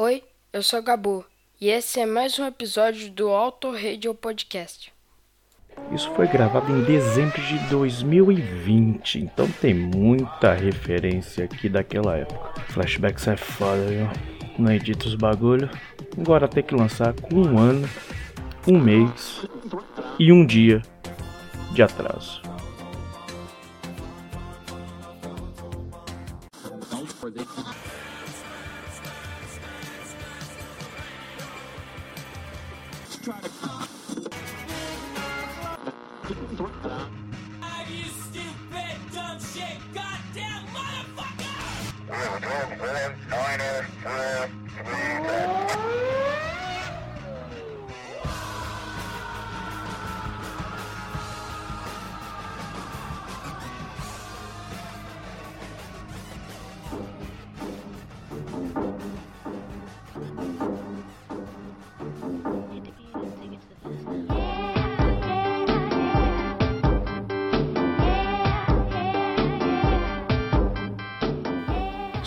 Oi, eu sou Gabu e esse é mais um episódio do Auto Radio Podcast. Isso foi gravado em dezembro de 2020, então tem muita referência aqui daquela época. Flashbacks é foda, viu? Não edita os bagulho. Agora tem que lançar com um ano, um mês e um dia de atraso.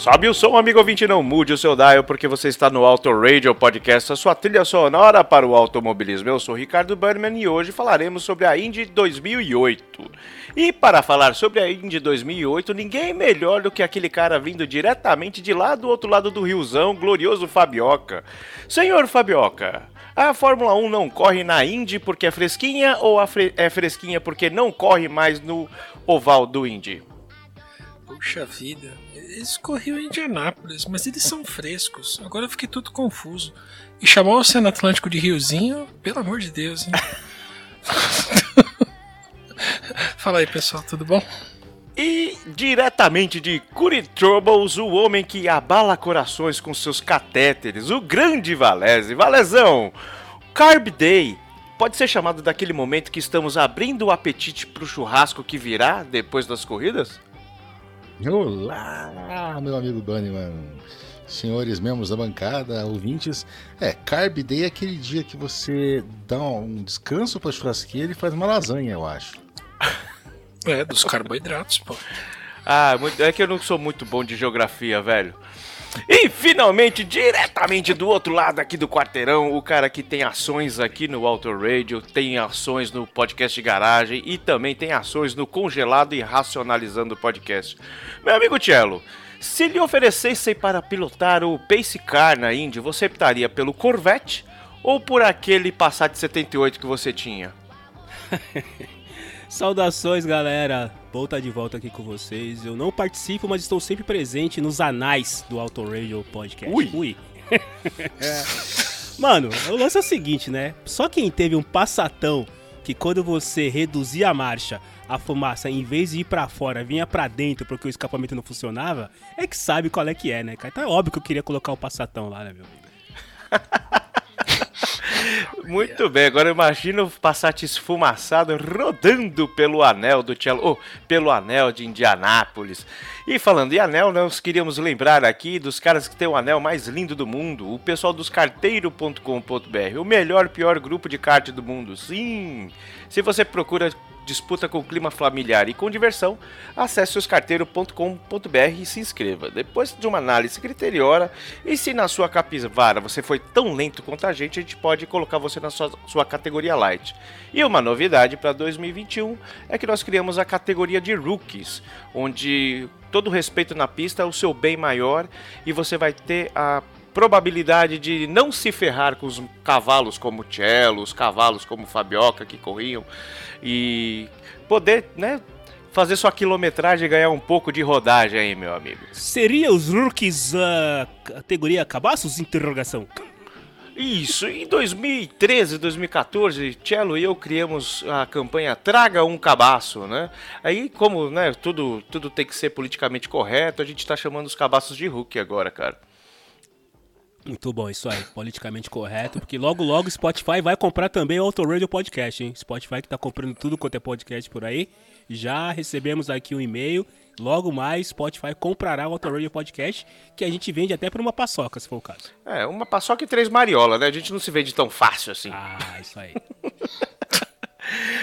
Sobe o som, amigo ouvinte, não mude o seu dial, porque você está no Auto Radio Podcast, a sua trilha sonora para o automobilismo. Eu sou Ricardo Burnman e hoje falaremos sobre a Indy 2008. E para falar sobre a Indy 2008, ninguém melhor do que aquele cara vindo diretamente de lá do outro lado do riozão, glorioso Fabioca. Senhor Fabioca, a Fórmula 1 não corre na Indy porque é fresquinha ou é fresquinha porque não corre mais no oval do Indy? Puxa vida, eles corriam em Indianápolis, mas eles são frescos. Agora eu fiquei tudo confuso. E chamou o Oceano Atlântico de Riozinho, pelo amor de Deus, hein? Fala aí, pessoal, tudo bom? E diretamente de Curry Troubles, o homem que abala corações com seus catéteres, o grande Valese. Valezão, Carb Day pode ser chamado daquele momento que estamos abrindo o apetite para o churrasco que virá depois das corridas? Olá, meu amigo Bunnyman. Senhores membros da bancada, ouvintes. É, Carb Day é aquele dia que você dá um descanso pra churrasqueira e faz uma lasanha, eu acho. É, dos carboidratos, pô. Ah, é que eu não sou muito bom de geografia, velho. E finalmente, diretamente do outro lado aqui do quarteirão, o cara que tem ações aqui no Auto Radio, tem ações no podcast garagem e também tem ações no Congelado e Racionalizando Podcast. Meu amigo Cello, se lhe oferecessem para pilotar o Pace Car na Indy, você optaria pelo Corvette ou por aquele Passat 78 que você tinha? Saudações, galera. Bom estar de volta aqui com vocês. Eu não participo, mas estou sempre presente nos anais do Auto Radio Podcast. Ui. Ui. é. Mano, o lance é o seguinte, né? Só quem teve um passatão que quando você reduzia a marcha, a fumaça, em vez de ir para fora, vinha para dentro porque o escapamento não funcionava, é que sabe qual é que é, né, cara? Então é óbvio que eu queria colocar o passatão lá, né, meu amigo? Muito bem, agora imagina o Passat esfumaçado rodando pelo anel do Cello, oh, pelo anel de Indianápolis. E falando em anel, nós queríamos lembrar aqui dos caras que têm o anel mais lindo do mundo, o pessoal dos carteiro.com.br, o melhor pior grupo de kart do mundo. Sim. Se você procura disputa com clima familiar e com diversão, acesse oscarteiro.com.br e se inscreva. Depois de uma análise criteriosa, e se na sua capivara você foi tão lento quanto a gente, a gente pode colocar você na sua, sua categoria light. E uma novidade para 2021 é que nós criamos a categoria de rookies, onde todo respeito na pista é o seu bem maior e você vai ter a probabilidade de não se ferrar com os cavalos como Cello, os cavalos como Fabioca que corriam e poder, né, fazer sua quilometragem e ganhar um pouco de rodagem aí, meu amigo. Seria os rookies a uh, categoria cabaços? Interrogação. Isso, em 2013, 2014, Cello e eu criamos a campanha Traga um Cabaço, né? Aí, como né, tudo, tudo tem que ser politicamente correto, a gente tá chamando os cabaços de rookie agora, cara. Muito bom, isso aí, politicamente correto, porque logo logo Spotify vai comprar também o Auto Radio Podcast, hein? Spotify que tá comprando tudo quanto é podcast por aí. Já recebemos aqui um e-mail, logo mais Spotify comprará o Auto Radio Podcast, que a gente vende até por uma paçoca, se for o caso. É, uma paçoca e três mariola, né? A gente não se vende tão fácil assim. Ah, isso aí.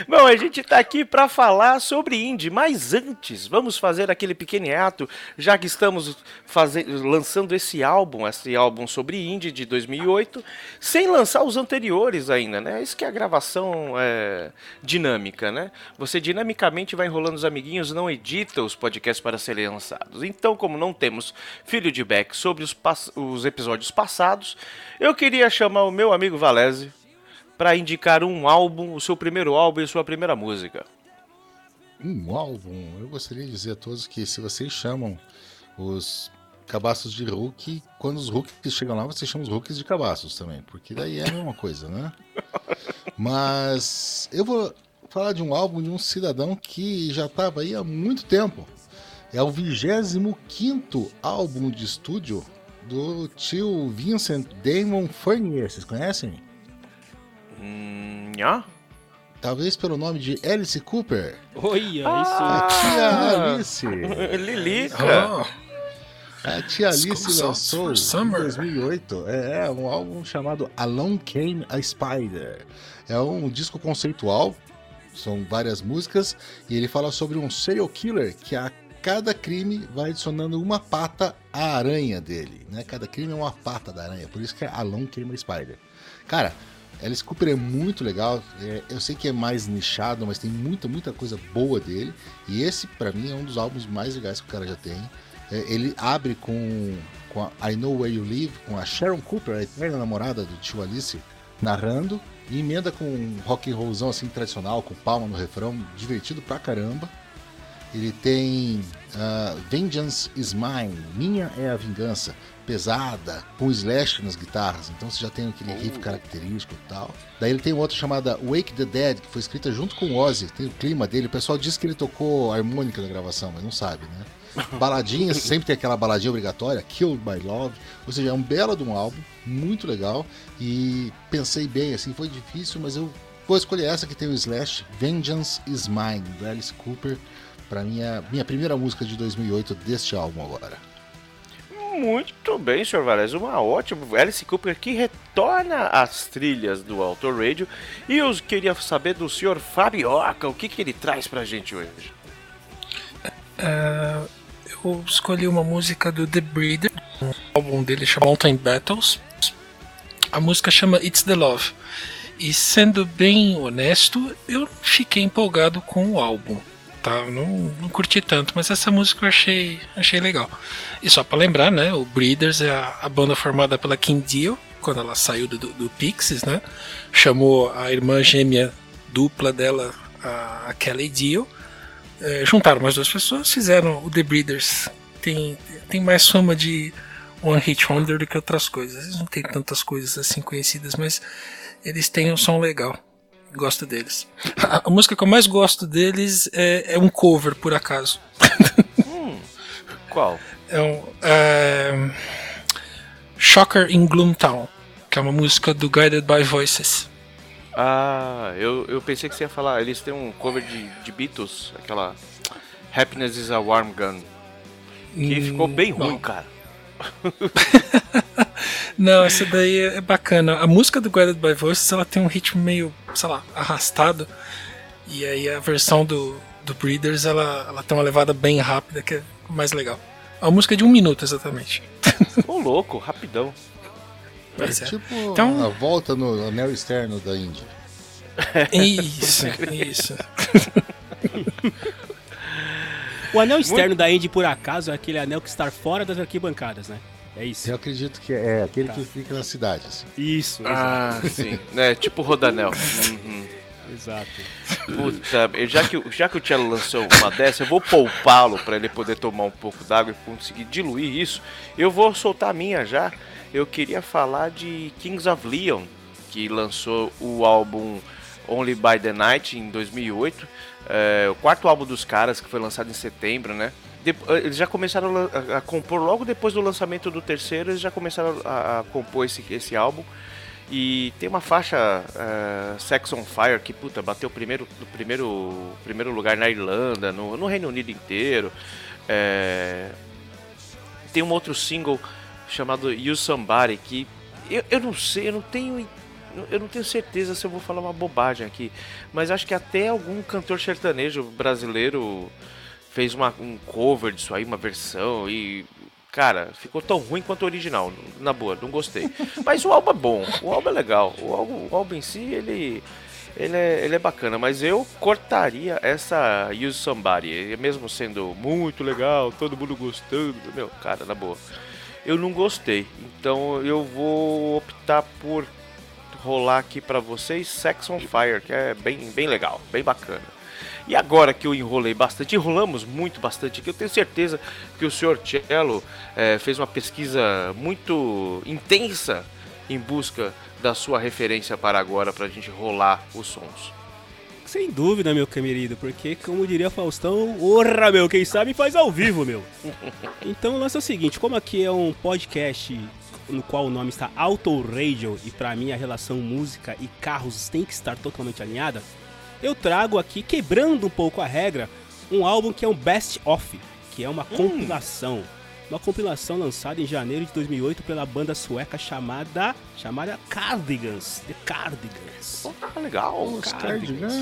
Bom, a gente tá aqui para falar sobre indie, mas antes, vamos fazer aquele pequeno ato, já que estamos fazendo, lançando esse álbum, esse álbum sobre indie de 2008, sem lançar os anteriores ainda, né? Isso que é a gravação é, dinâmica, né? Você dinamicamente vai enrolando os amiguinhos, não edita os podcasts para serem lançados. Então, como não temos feedback sobre os, os episódios passados, eu queria chamar o meu amigo Valese para indicar um álbum, o seu primeiro álbum e sua primeira música. Um álbum? Eu gostaria de dizer a todos que se vocês chamam os cabaços de Hulk, quando os Hulks chegam lá, vocês chamam os Hulks de cabaços também, porque daí é a mesma coisa, né? Mas eu vou falar de um álbum de um cidadão que já estava aí há muito tempo. É o 25 álbum de estúdio do tio Vincent Damon Fournier. Vocês conhecem? Hum, nhá? Talvez pelo nome de Alice Cooper. Olha, Ah, A tia Alice. Lilica. A tia Alice lançou em Summer. 2008 é, é, um álbum chamado Along Came a Spider. É um disco conceitual, são várias músicas, e ele fala sobre um serial killer que a cada crime vai adicionando uma pata à aranha dele. Né? Cada crime é uma pata da aranha, por isso que é Along Came a Spider. Cara, Alice Cooper é muito legal. é, eu sei que é mais nichado, mas tem muita, muita coisa boa dele. E esse, pra mim, é um dos álbuns mais legais que o cara já tem. É, ele abre com, com a I Know Where You Live, com a Sharon Cooper, a eterna namorada do tio Alice, narrando. E emenda com um rock and rollzão assim tradicional, com palma no refrão, divertido pra caramba. Ele tem ah, Vengeance is Mine, Minha é a Vingança, pesada, com slash nas guitarras, então você já tem aquele riff característico e tal. Daí ele tem outra chamada Wake the Dead, que foi escrita junto com o Ozzy, tem o clima dele. O pessoal diz que ele tocou harmônica na gravação, mas não sabe, né? Baladinhas, sempre tem aquela baladinha obrigatória, Killed by Love, ou seja, é um belo de um álbum, muito legal. E pensei bem, assim, foi difícil, mas eu vou escolher essa que tem o Slash, Vengeance is Mine, do Alice Cooper. Pra mim, é minha primeira música de 2008 deste álbum agora. Muito bem, Sr. Valéz. Uma ótima Alice Cooper que retorna às trilhas do Auto Radio. E eu queria saber do Sr. Fabioca, o que, que ele traz pra gente hoje? É, eu escolhi uma música do The Breeder, um álbum dele chama Mountain Battles. A música chama It's the Love. E sendo bem honesto, eu fiquei empolgado com o álbum. Tá? Não, não curti tanto, mas essa música eu achei, achei legal. E só pra lembrar, né? O Breeders é a, a banda formada pela Kim Deal, quando ela saiu do, do Pixies, né? Chamou a irmã gêmea dupla dela, a, a Kelly Deal. É, juntaram mais duas pessoas, fizeram o The Breeders. Tem, tem mais fama de One Hit Wonder do que outras coisas. Eles não tem tantas coisas assim conhecidas, mas eles têm um som legal. Gosto deles. A, a música que eu mais gosto deles é, é um cover, por acaso. Qual? É um. é, Shocker in Gloomtown, que é uma música do Guided by Voices. Ah, eu, eu pensei que você ia falar. Eles têm um cover de, de Beatles, aquela Happiness is a Warm Gun. Que Hum, ficou bem ruim, cara. Não, essa daí é bacana. A música do Guided by Voices ela tem um ritmo meio, sei lá, arrastado. E aí a versão do, do Breeders ela, ela tem uma levada bem rápida que é mais legal. A música é de um minuto exatamente. Ô, louco, rapidão. Pois é. Tipo Então- a volta no anel externo da Índia. Isso, isso. O anel externo da Indy, por acaso, é aquele anel que está fora das arquibancadas, né? É isso. Eu acredito que é aquele que fica na cidade. Assim. Isso, Ah, sim. né? Tipo Rodanel. Uhum. exato. Puta, eu- já que, o- já que o Cello lançou uma dessa, eu vou poupá-lo para ele poder tomar um pouco d'água e conseguir diluir isso. Eu vou soltar a minha já. Eu queria falar de Kings of Leon, que lançou o álbum Only by the Night em 2008. É, o quarto álbum dos caras, que foi lançado em setembro, né? De- eles já começaram a a, compor logo depois do lançamento do terceiro, eles já começaram a, a compor esse, esse álbum. E tem uma faixa eh, Sex on Fire que, puta, bateu primeiro, no primeiro, primeiro lugar na Irlanda, no, no Reino Unido inteiro. Eh, tem um outro single chamado You Somebody que eu, eu não sei, eu não tenho, eu não tenho certeza se eu vou falar uma bobagem aqui, mas acho que até algum cantor sertanejo brasileiro fez uma, um cover disso aí, uma versão e cara, ficou tão ruim quanto o original, na boa, não gostei. Mas o álbum é bom, o álbum é legal, o álbum, o álbum em si ele ele é, ele é bacana, mas eu cortaria essa Use Somebody, mesmo sendo muito legal, todo mundo gostando, meu, cara, na boa. Eu não gostei, então eu vou optar por rolar aqui para vocês Sex on Fire, que é bem, bem legal, bem bacana. E agora que eu enrolei bastante, enrolamos muito bastante, que eu tenho certeza que o senhor Cello é, fez uma pesquisa muito intensa em busca da sua referência para agora, para a gente rolar os sons. Sem dúvida, meu querido, porque, como diria Faustão, orra, meu, quem sabe faz ao vivo, meu. Então o lance é o seguinte, como aqui é um podcast no qual o nome está Auto Radio e para mim a relação música e carros tem que estar totalmente alinhada, eu trago aqui, quebrando um pouco a regra, um álbum que é um best of, que é uma hum. compilação uma compilação lançada em janeiro de 2008 pela banda sueca chamada chamada Cardigans, The Cardigans. Oh, legal. Os Cardigans.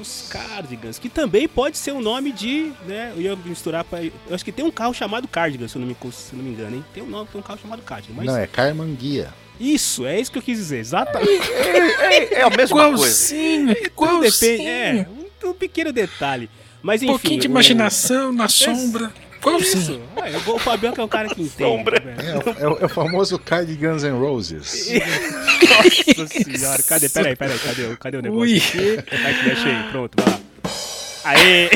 Os Cardigans, que também pode ser o um nome de, né, eu ia misturar para, eu acho que tem um carro chamado Cardigans, se eu não me, se não me engano, hein? Tem um nome, tem um carro chamado Cardigans, mas... Não, é Carmanguia. Isso, é isso que eu quis dizer, exatamente. é, é, é a mesma igualzinho, coisa. Igualzinho, Depende, é, um, um pequeno detalhe. Mas enfim. Um pouquinho de imaginação na sombra. Como isso? Ah, o Fabiano é um cara que entende. Tá é, é, é, o famoso Cardigans and Roses. Nossa senhora, cadê? Peraí, peraí, cadê, cadê o negócio Ui. aqui? Aqui, achei, pronto, vai lá. Aê!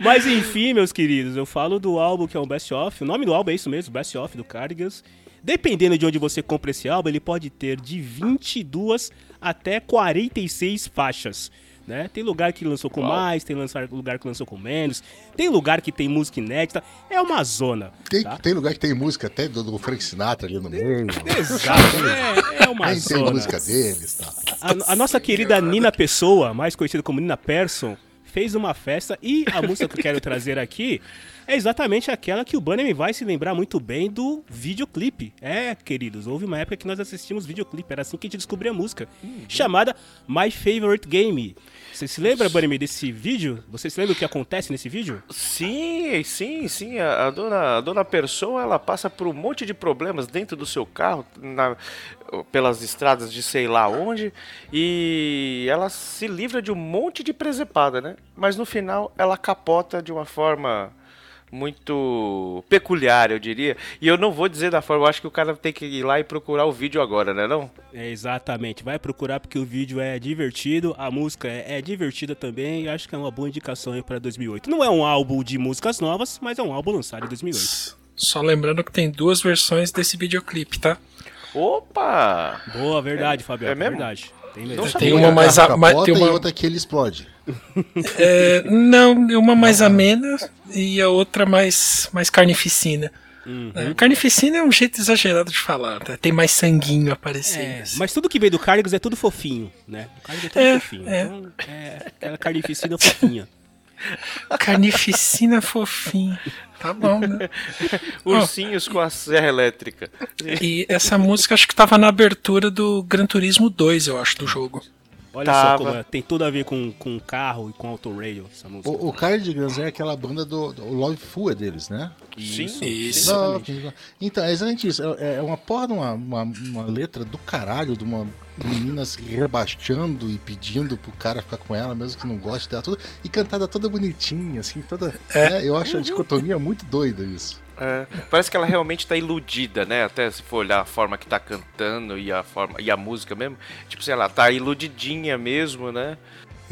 Mas enfim, meus queridos, eu falo do álbum que é um best of. O nome do álbum é isso mesmo, best of do Cardigans. Dependendo de onde você compra esse álbum, ele pode ter de 22 até 46 faixas. Né? Tem lugar que lançou com Uau. mais, tem lugar que lançou com menos, tem lugar que tem música inédita, é uma zona. Tem, tá? tem lugar que tem música até do, do Frank Sinatra ali no meio. Exato, é, é uma Nem zona. tem música deles. Tá? A, a nossa querida Nina Pessoa, mais conhecida como Nina Persson, fez uma festa e a música que eu quero trazer aqui é exatamente aquela que o Bunny vai se lembrar muito bem do videoclipe. É, queridos, houve uma época que nós assistimos videoclipe, era assim que a gente descobriu a música, uhum. chamada My Favorite Game. Você se lembra, Bunny, desse vídeo? Você se lembra o que acontece nesse vídeo? Sim, sim, sim. A, a dona, a dona Pessoa, ela passa por um monte de problemas dentro do seu carro, na, pelas estradas de sei lá onde, e ela se livra de um monte de presepada, né? Mas no final ela capota de uma forma muito peculiar, eu diria. E eu não vou dizer da forma, eu acho que o cara tem que ir lá e procurar o vídeo agora, né não? É, exatamente, vai procurar porque o vídeo é divertido, a música é, é divertida também e acho que é uma boa indicação aí para 2008. Não é um álbum de músicas novas, mas é um álbum lançado em 2008. Só lembrando que tem duas versões desse videoclipe, tá? Opa! Boa, verdade, é, Fabiano, é mesmo? verdade. Tem, mesmo. tem uma mais a, mais, tem uma... e outra que ele explode. É, não, uma mais amena e a outra mais, mais carnificina. Uhum. É, carnificina é um jeito exagerado de falar, tá? tem mais sanguinho aparecendo. É, assim. Mas tudo que veio do Cargos é tudo fofinho, né? O Cargos é tudo é, fofinho. É. Então, é aquela carnificina fofinha. Carnificina fofinho. Tá bom, né? Ursinhos oh, com a serra elétrica. E essa música acho que tava na abertura do Gran Turismo 2, eu acho, do jogo. Olha Tava. só como é, tem tudo a ver com, com carro e com autorail, essa música. O, o Cardigans é aquela banda do, do Love Fu é deles, né? Sim, isso. isso. então, é exatamente isso. É, é uma porra, uma, uma, uma letra do caralho de uma menina se rebaixando e pedindo pro cara ficar com ela, mesmo que não goste dela, tudo, e cantada toda bonitinha, assim, toda. É. Né? Eu acho a dicotomia muito doida isso. É, parece que ela realmente tá iludida, né? Até se for olhar a forma que tá cantando e a forma e a música mesmo, tipo, sei lá, tá iludidinha mesmo, né?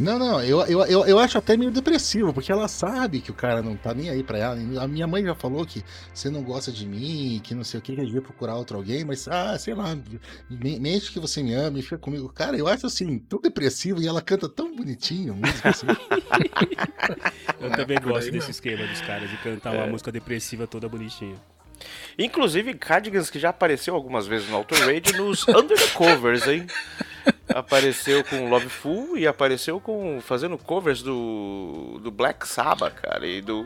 Não, não, eu, eu, eu, eu, acho até meio depressivo, porque ela sabe que o cara não tá nem aí pra ela. A minha mãe já falou que você não gosta de mim, que não sei o que, que eu devia procurar outro alguém, mas, ah, sei lá, mente que você me ama e fica comigo. Cara, eu acho assim, tão depressivo e ela canta tão bonitinho música assim. eu também é, gosto desse esquema dos caras, de cantar é. uma música depressiva toda bonitinha. Inclusive, Cardigans que já apareceu algumas vezes no Auto Radio nos Under the Covers, hein? Apareceu com Love Full e apareceu com fazendo covers do, do Black Sabbath, cara, e do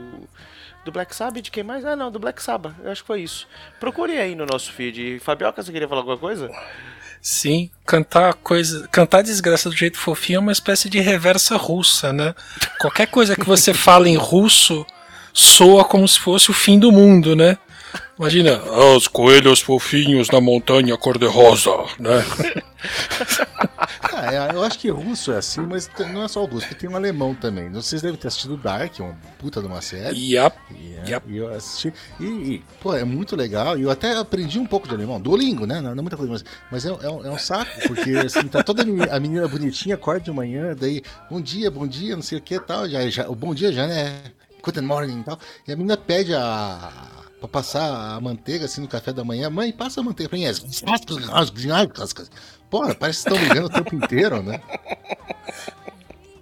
Do Black Sabbath de quem mais? Ah, não, do Black Sabbath. Eu acho que foi isso. Procure aí no nosso feed. Fabioca, você queria falar alguma coisa? Sim, cantar coisa, cantar desgraça do jeito fofinho é uma espécie de reversa russa, né? Qualquer coisa que você fala em russo soa como se fosse o fim do mundo, né? Imagina, os coelhos fofinhos na montanha cor-de-rosa, né? Ah, é, eu acho que russo é assim, mas não é só o russo, tem um alemão também. Vocês devem ter assistido Dark, uma puta de uma série. Yep. E, é, Yep. e eu assisti. E, e, pô, é muito legal. E eu até aprendi um pouco de alemão. Duolingo, né? Não, é muita coisa, mas, mas é, é um, é um saco, porque assim, tá toda a meni- a menina bonitinha, acorda de manhã, daí, bom dia, bom dia, não sei o que tal. Já, já, o bom dia já, né? Guten Morning e tal. E a menina pede a. Pra passar a manteiga assim no café da manhã. Mãe, passa a manteiga pra mim. Porra, parece que estão ligando o tempo inteiro, né?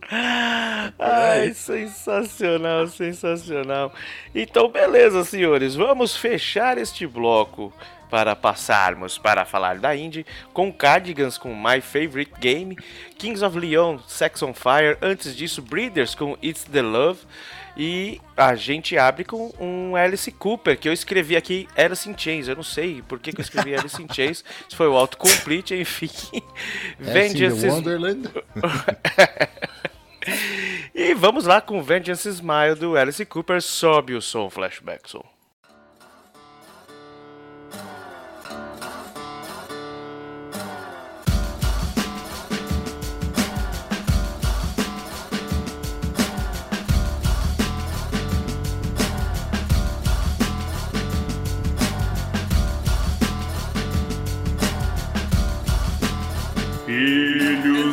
Ai, sensacional, sensacional. Então, beleza, senhores, vamos fechar este bloco para passarmos para falar da indie com Cardigans com My Favorite Game, Kings of Leon, Sex on Fire, antes disso Breeders com It's the Love e a gente abre com um Alice Cooper, que eu escrevi aqui Alice in Chains, eu não sei por que, que eu escrevi Alice in Chains, se foi o autocomplete, enfim. The Vengeance is- Wonderland. E vamos lá com Vengeance Smile do Alice Cooper, sobe o som, flashback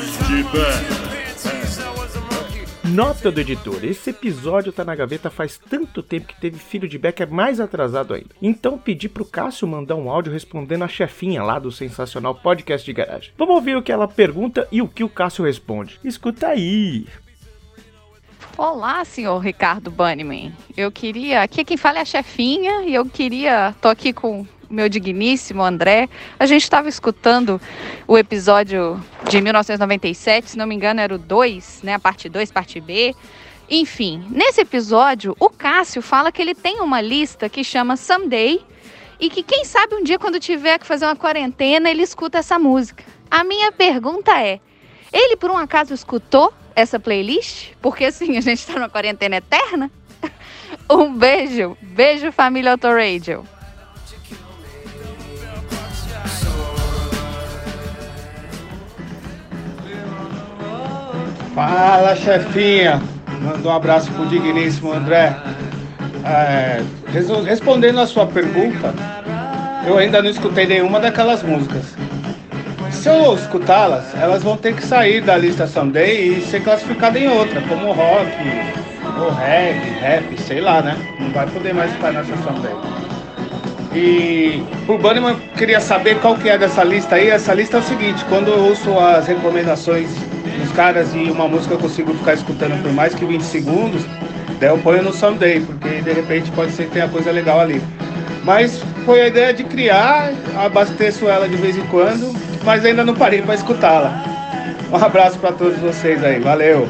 som. Nota do editor: esse episódio tá na gaveta faz tanto tempo que teve filho de Beck é mais atrasado ainda. Então pedi pro Cássio mandar um áudio respondendo a chefinha lá do sensacional podcast de garagem. Vamos ouvir o que ela pergunta e o que o Cássio responde. Escuta aí. Olá, senhor Ricardo Banniman. Eu queria. Aqui quem fala é a chefinha e eu queria. Tô aqui com meu digníssimo André. A gente estava escutando o episódio de 1997, se não me engano, era o 2, né? A parte 2, parte B. Enfim, nesse episódio, o Cássio fala que ele tem uma lista que chama Someday e que quem sabe um dia, quando tiver que fazer uma quarentena, ele escuta essa música. A minha pergunta é: ele por um acaso escutou essa playlist? Porque assim, a gente tá numa quarentena eterna? Um beijo, beijo família Autoradio. Fala, chefinha. Manda um abraço pro digníssimo André. É, respondendo a sua pergunta, eu ainda não escutei nenhuma daquelas músicas. Se eu escutá-las, elas vão ter que sair da lista Someday e ser classificadas em outra, como rock, ou reggae, rap, sei lá, né? Não vai poder mais ficar nessa Someday. E por Bunnyman, queria saber qual que é dessa lista aí. Essa lista é o seguinte, quando eu ouço as recomendações dos caras e uma música eu consigo ficar escutando por mais que 20 segundos, daí eu ponho no Someday, porque de repente pode ser que tenha coisa legal ali. Mas foi a ideia de criar, abasteço ela de vez em quando, mas ainda não parei para escutá-la. Um abraço para todos vocês aí, valeu!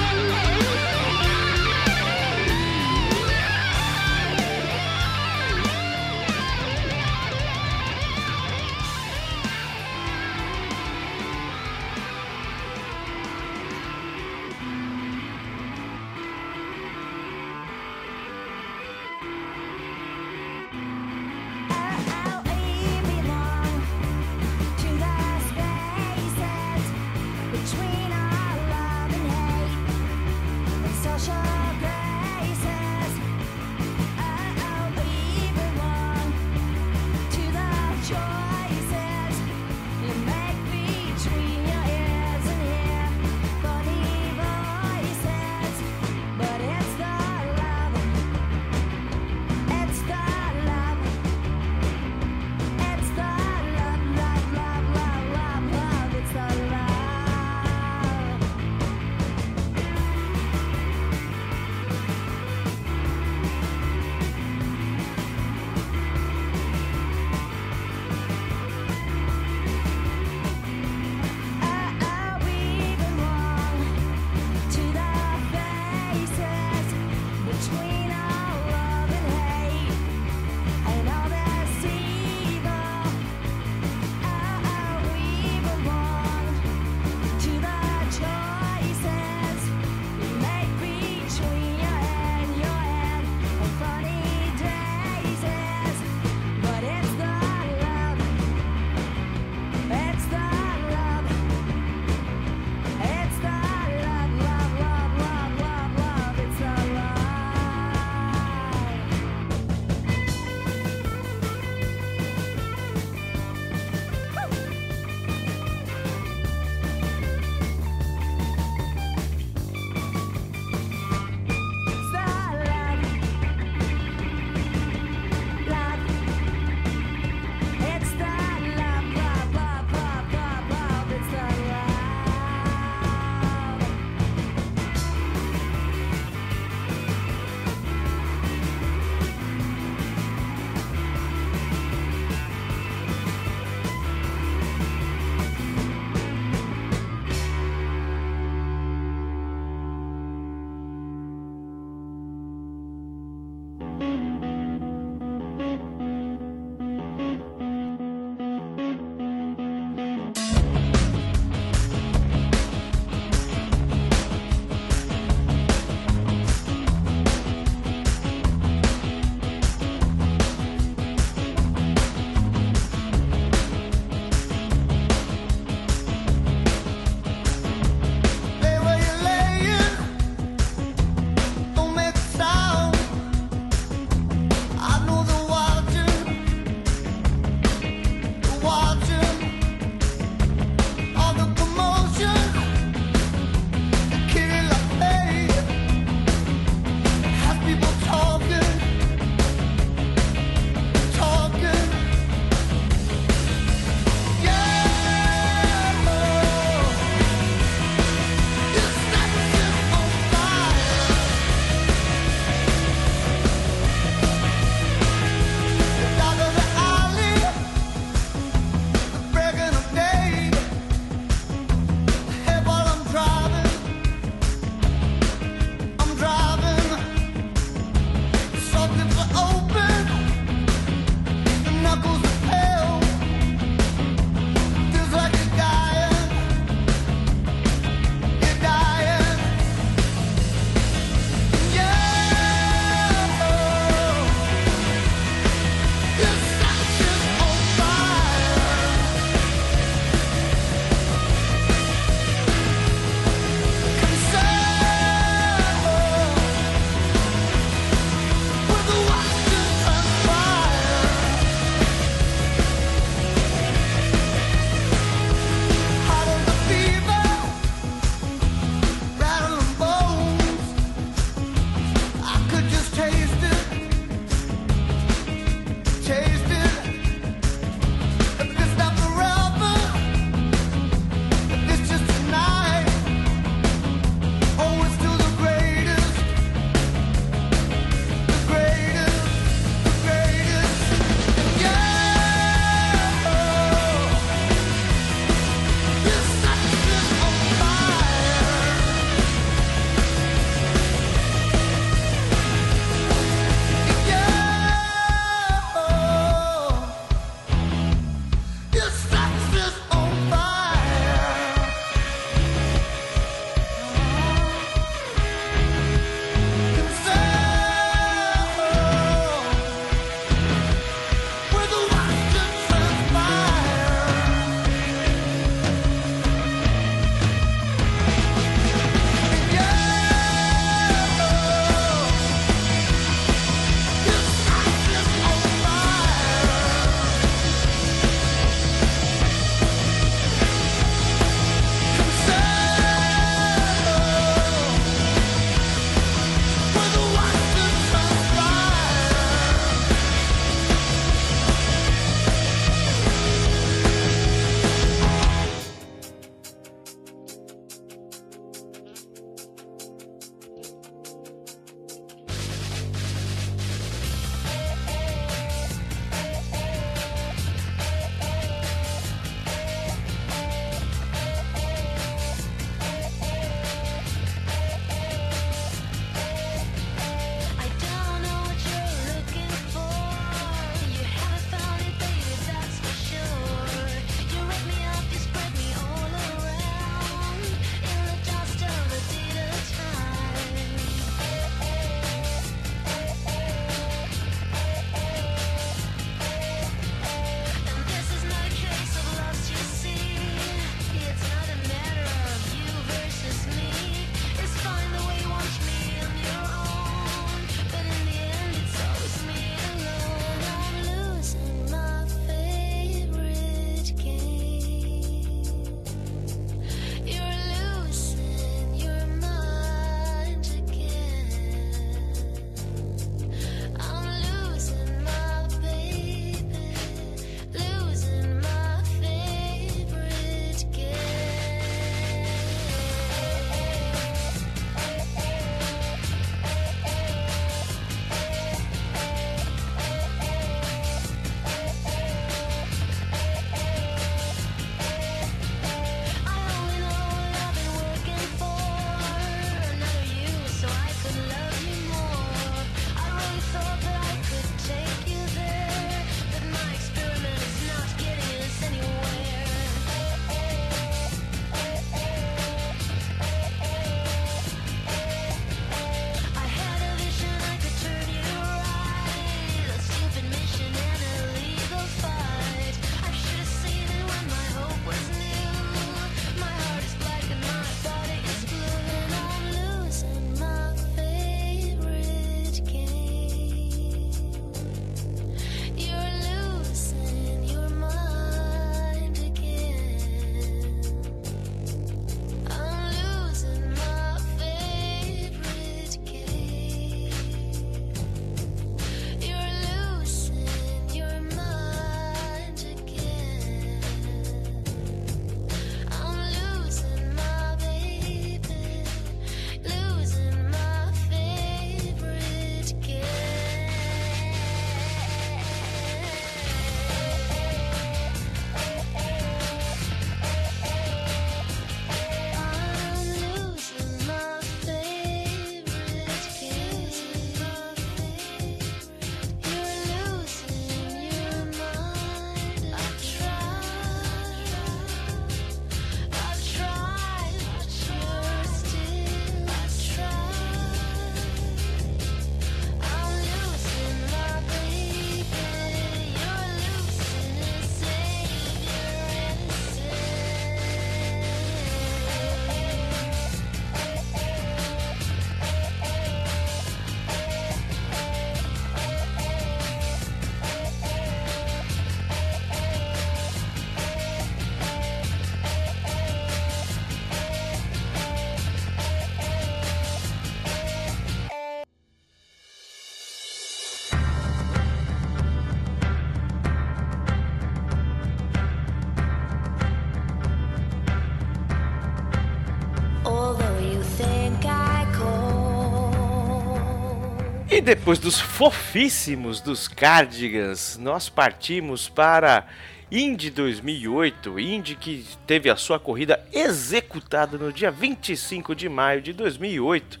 Depois dos fofíssimos dos Cardigans, nós partimos para Indy 2008, Indy que teve a sua corrida executada no dia 25 de maio de 2008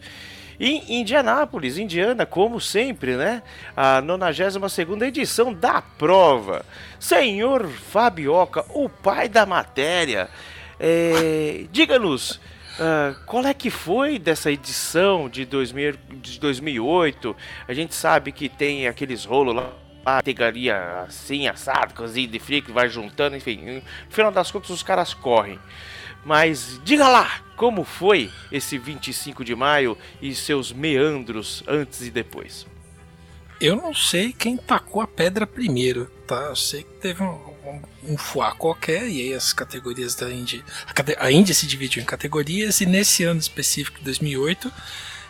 em Indianápolis, Indiana, como sempre, né? A 92 edição da prova. Senhor Fabioca, o pai da matéria, é, diga-nos Uh, qual é que foi dessa edição de, 2000, de 2008? A gente sabe que tem aqueles rolos lá categoria assim, assado, cozido e frio, que vai juntando, enfim. No final das contas, os caras correm. Mas diga lá, como foi esse 25 de maio e seus meandros antes e depois? Eu não sei quem tacou a pedra primeiro, tá? Eu sei que teve um, um, fuá qualquer e aí as categorias da Indy. A, Indy se dividiu em categorias e nesse ano específico, 2008,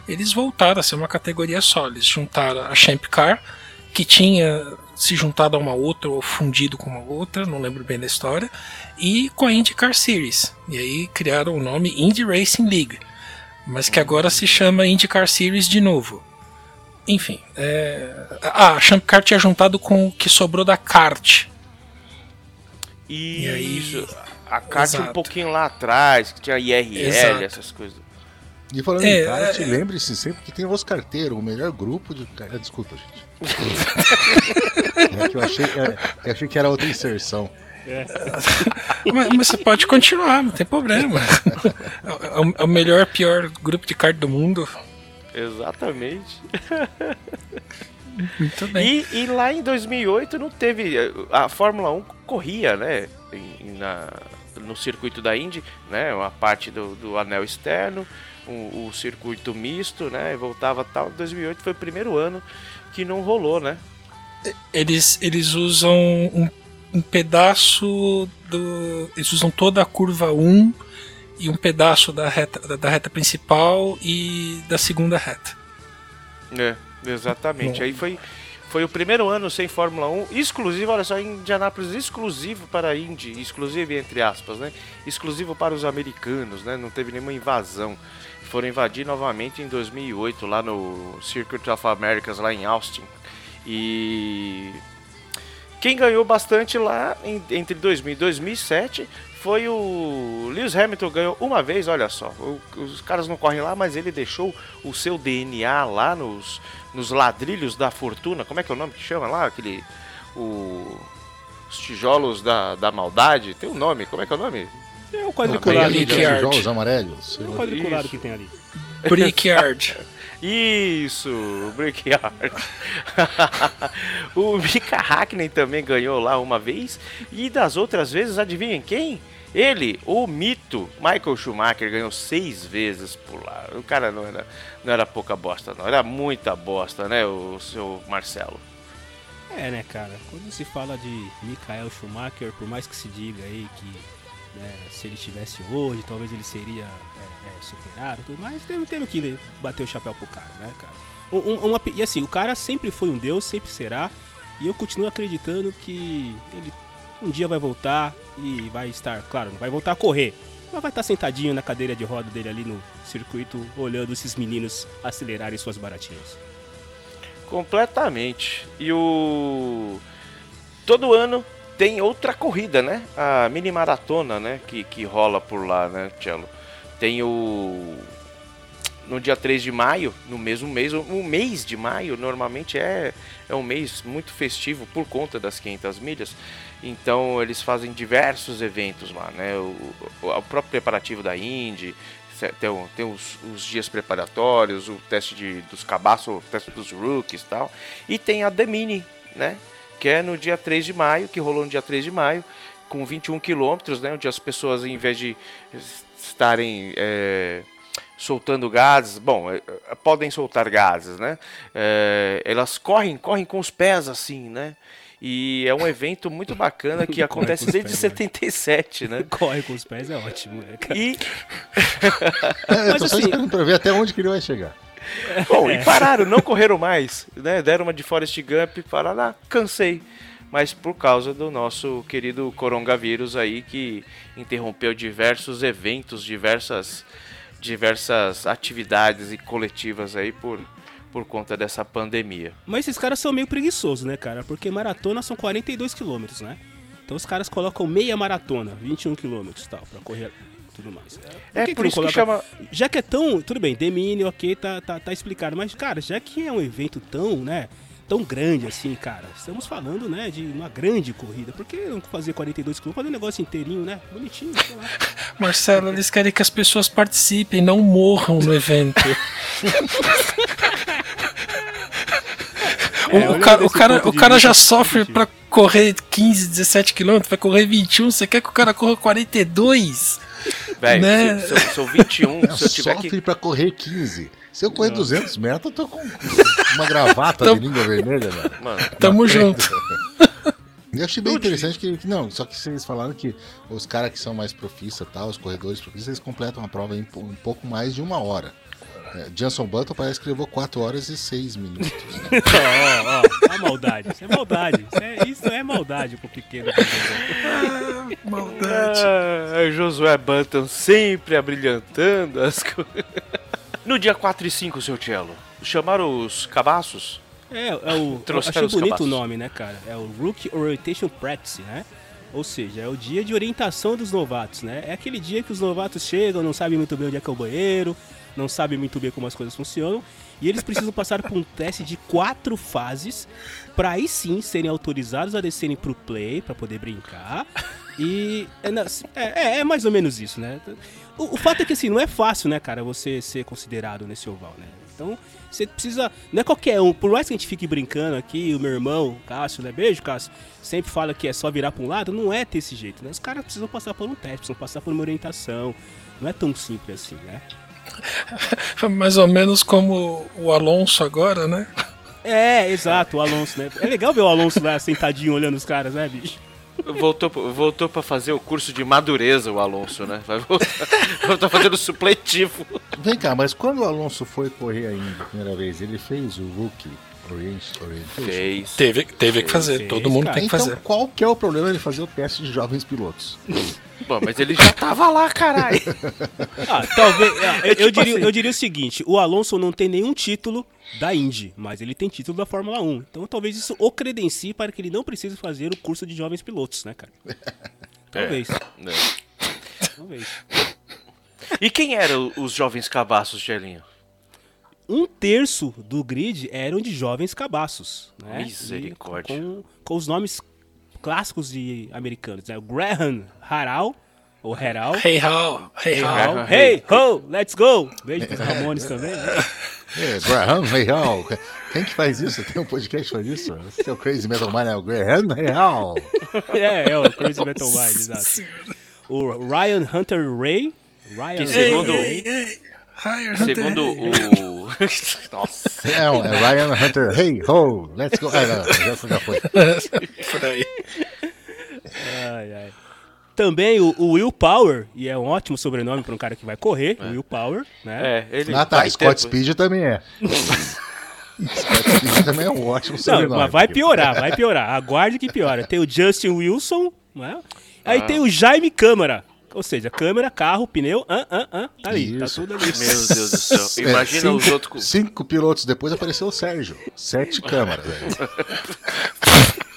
eles voltaram a ser uma categoria só. Eles juntaram a Champ Car, que tinha se juntado a uma outra ou fundido com uma outra, não lembro bem da história, e com a IndyCar Series. E aí criaram o nome Indy Racing League, mas que agora se chama IndyCar Series de novo. Enfim, é... ah, a Champ Car tinha juntado com o que sobrou da kart. E, e aí, isso, a kart um pouquinho lá atrás, que tinha IRL, Exato. essas coisas. E falando é, em kart, é... lembre-se sempre que tem os carteiros, o melhor grupo de. Desculpa, gente. é que eu achei, é, eu achei que era outra inserção. É. mas, mas, você pode continuar, não tem problema. É o, é o melhor, pior grupo de kart do mundo. Exatamente. Muito bem. E, e, lá em 2008 não teve. A Fórmula 1 corria, né? Na, no circuito da Indy, né? Uma parte do, do anel externo, o, o, circuito misto, né? Voltava tal. 2008 foi o primeiro ano que não rolou, né? Eles, eles usam um, um pedaço do. Eles usam toda a curva 1 e um pedaço da reta, da reta principal e da segunda reta. É, exatamente. Bom. Aí foi, foi o primeiro ano sem Fórmula 1, exclusivo, olha só, em Indianápolis, exclusivo para a Indy, exclusivo entre aspas, né? Exclusivo para os americanos, né? Não teve nenhuma invasão. Foram invadir novamente em 2008 lá no Circuit of Americas, lá em Austin. E quem ganhou bastante lá em, entre 2000 e 2007 foi o Lewis Hamilton ganhou uma vez, olha só. O- os caras não correm lá, mas ele deixou o seu DNA lá nos, nos ladrilhos da fortuna. Como é que é o nome que chama lá? Aquele. O, os tijolos da, da maldade. Tem um nome, como é que é o nome? É o Tem quadriculado. ali, Brickyard. né, tijolos amarelos. É o quadriculado Isso. que tem ali. Brickyard. Isso, Brickyard. o Mika Hakkinen também ganhou lá uma vez. E das outras vezes, adivinhem quem? Ele, o mito, Michael Schumacher, ganhou seis vezes por lá. O cara não era, não era pouca bosta, não. Era muita bosta, né, o seu Marcelo? É, né, cara? Quando se fala de Michael Schumacher, por mais que se diga aí que né, se ele estivesse hoje, talvez ele seria é, é, superado, tudo mais, teve, teve que bater o chapéu pro cara, né, cara? Um- um- uma e assim, o cara sempre foi um deus, sempre será, e eu continuo acreditando que ele um dia vai voltar e vai estar, claro, não vai voltar a correr, mas vai estar sentadinho na cadeira de roda dele ali no circuito, olhando esses meninos acelerarem suas baratinhas. Completamente. E o. Todo ano tem outra corrida, né? A mini maratona, né? Que, que rola por lá, né, Cello? Tem o. No dia 3 de maio, no mesmo mês, o mês de maio normalmente é, é um mês muito festivo por conta das 500 milhas. Então eles fazem diversos eventos lá, né? O, o, o próprio preparativo da Indy, tem, tem os, os dias preparatórios, o teste de, dos cabaços, o teste dos rookies e tal. E tem a The Mini, né? Que é no dia 3 de maio, que rolou no dia 3 de maio, com 21 quilômetros, né? Onde as pessoas, em vez de estarem é, soltando gases, bom, é, podem soltar gases, né? É, elas correm, correm com os pés assim, né? E é um evento muito bacana que acontece desde pés, 77, né? Corre com os pés é ótimo, né, cara? E É, eu Mas tô só assim- esperando pra ver até onde que ele vai chegar. Bom, e pararam, não correram mais, né? Deram uma de Forrest Gump e falaram, ah, cansei. Mas por causa do nosso querido coronavírus aí, que interrompeu diversos eventos, diversas, diversas atividades e coletivas aí por, por conta dessa pandemia. Mas esses caras são meio preguiçosos, né, cara? Porque maratona são 42 quilômetros, né? Então os caras colocam meia maratona, 21 quilômetros e tal, pra correr tudo mais. É que por não isso que coloca- chama. Já que é tão. Tudo bem, Demine, ok, tá, tá, tá explicado. Mas, cara, já que é um evento tão, né? Tão grande assim, cara. Estamos falando, né, de uma grande corrida. Por que não fazer 42 quilômetros? Fazer um negócio inteirinho, né? Bonitinho, sei lá. Marcelo, eles querem que as pessoas participem, não morram no evento. O, É, o cara, o cara, o cara já sofre pra correr 15, 17 quilômetros, vai correr 21, você quer que o cara corra 42? Velho, né? se- se eu- sou 21, Eu se eu tiver sofre que. pra correr 15. Se eu correr 200 metros, eu tô com uma gravata de língua vermelha, velho. Mano, Tamo junto. Eu achei bem interessante que, não, só que vocês falaram que os caras que são mais profissa, tal, os corredores profissas, eles completam a prova em um pouco mais de uma hora. É, Johnson Button parece que levou 4 horas e 6 minutos. Ó, ó, a maldade. Isso é maldade. Isso é, isso é maldade pro pequeno. Maldade. Ah, Josué Bantam sempre abrilhantando as coisas. No dia 4 e 5, seu Cello, chamaram os cabaços? É, é o. Trouxeram achei bonito cabaços. o nome, né, cara? É o Rookie Orientation Practice, né? Ou seja, é o dia de orientação dos novatos, né? É aquele dia que os novatos chegam, não sabem muito bem onde é que é o banheiro, não sabem muito bem como as coisas funcionam, e eles precisam passar por um teste de quatro fases para aí sim serem autorizados a descerem pro play para poder brincar. E é, na- é, é- é mais ou menos isso, né? O, o fato é que assim, não é fácil, né, cara, você ser considerado nesse oval, né? Então, você precisa. Não é qualquer um. Por mais que a gente fique brincando aqui, o meu irmão, o Cássio, né? Beijo, Cássio. Sempre fala que é só virar pra um lado. Não é desse jeito, né? Os caras precisam passar por um teste, precisam passar por uma orientação. Não é tão simples assim, né? Mais ou menos como o Alonso agora, né? É, exato, o Alonso, né? É legal ver o Alonso lá sentadinho olhando os caras, né, bicho? Voltou, voltou pra fazer o curso de madureza, o Alonso, né? Vai voltar, voltar fazendo supletivo. Vem cá, mas quando o Alonso foi correr ainda a primeira vez, ele fez o Rookie? Fez. Teve, teve que fazer, Fez, todo mundo cara. tem que Então, fazer. qual que é o problema de fazer o teste de jovens pilotos? Bom, mas ele já tava lá, caralho. Ah, talvez. ah, eu, É tipo diria, assim. eu diria o seguinte: o Alonso não tem nenhum título da Indy, mas ele tem título da Fórmula 1. Então talvez isso o credencie para que ele não precise fazer o curso de jovens pilotos, né, cara? Talvez. É. Talvez. E quem eram os jovens cabaços, Gelinho? Um terço do grid eram de jovens cabaços. Né? Misericórdia. Com, com os nomes clássicos de americanos. Né? O Graham Harrell, ou Harrell. Hey how, hey how. Harrell. Hey, ho, let's go! Beijo pros Ramones também. né? É, Graham Real. Quem que faz isso? Tem um podcast faz isso? Esse é o Crazy Metal Mind, é o Graham Real. é, é o Crazy Metal Mind, exato. O Ryan Hunter Ray. Ryan Que Hunter segundo- Ray. Hunter. Segundo o. Nossa. É, um- é Ryan Hunter. Hey, ho, let's go. Ah, não, já, já foi. Por aí. Ai, ai. Também o, o Will Power, e é um ótimo sobrenome para um cara que vai correr, o Will Power, né? É, ele Ah, tá. Scott ter- Speed também é. Scott Speed também é um ótimo Não, sobrenome. mas vai piorar, vai piorar. Aguarde que piora. Tem o Justin Wilson, né? Aí tem o Jaime Câmara. Ou seja, câmera, carro, pneu, ah, ah, ah, tá ali, tá Isso. tudo ali. Meu Deus do céu. É, Imagina cinco, os outros. com- Cinco pilotos depois apareceu o Sérgio. Sete câmaras. velho.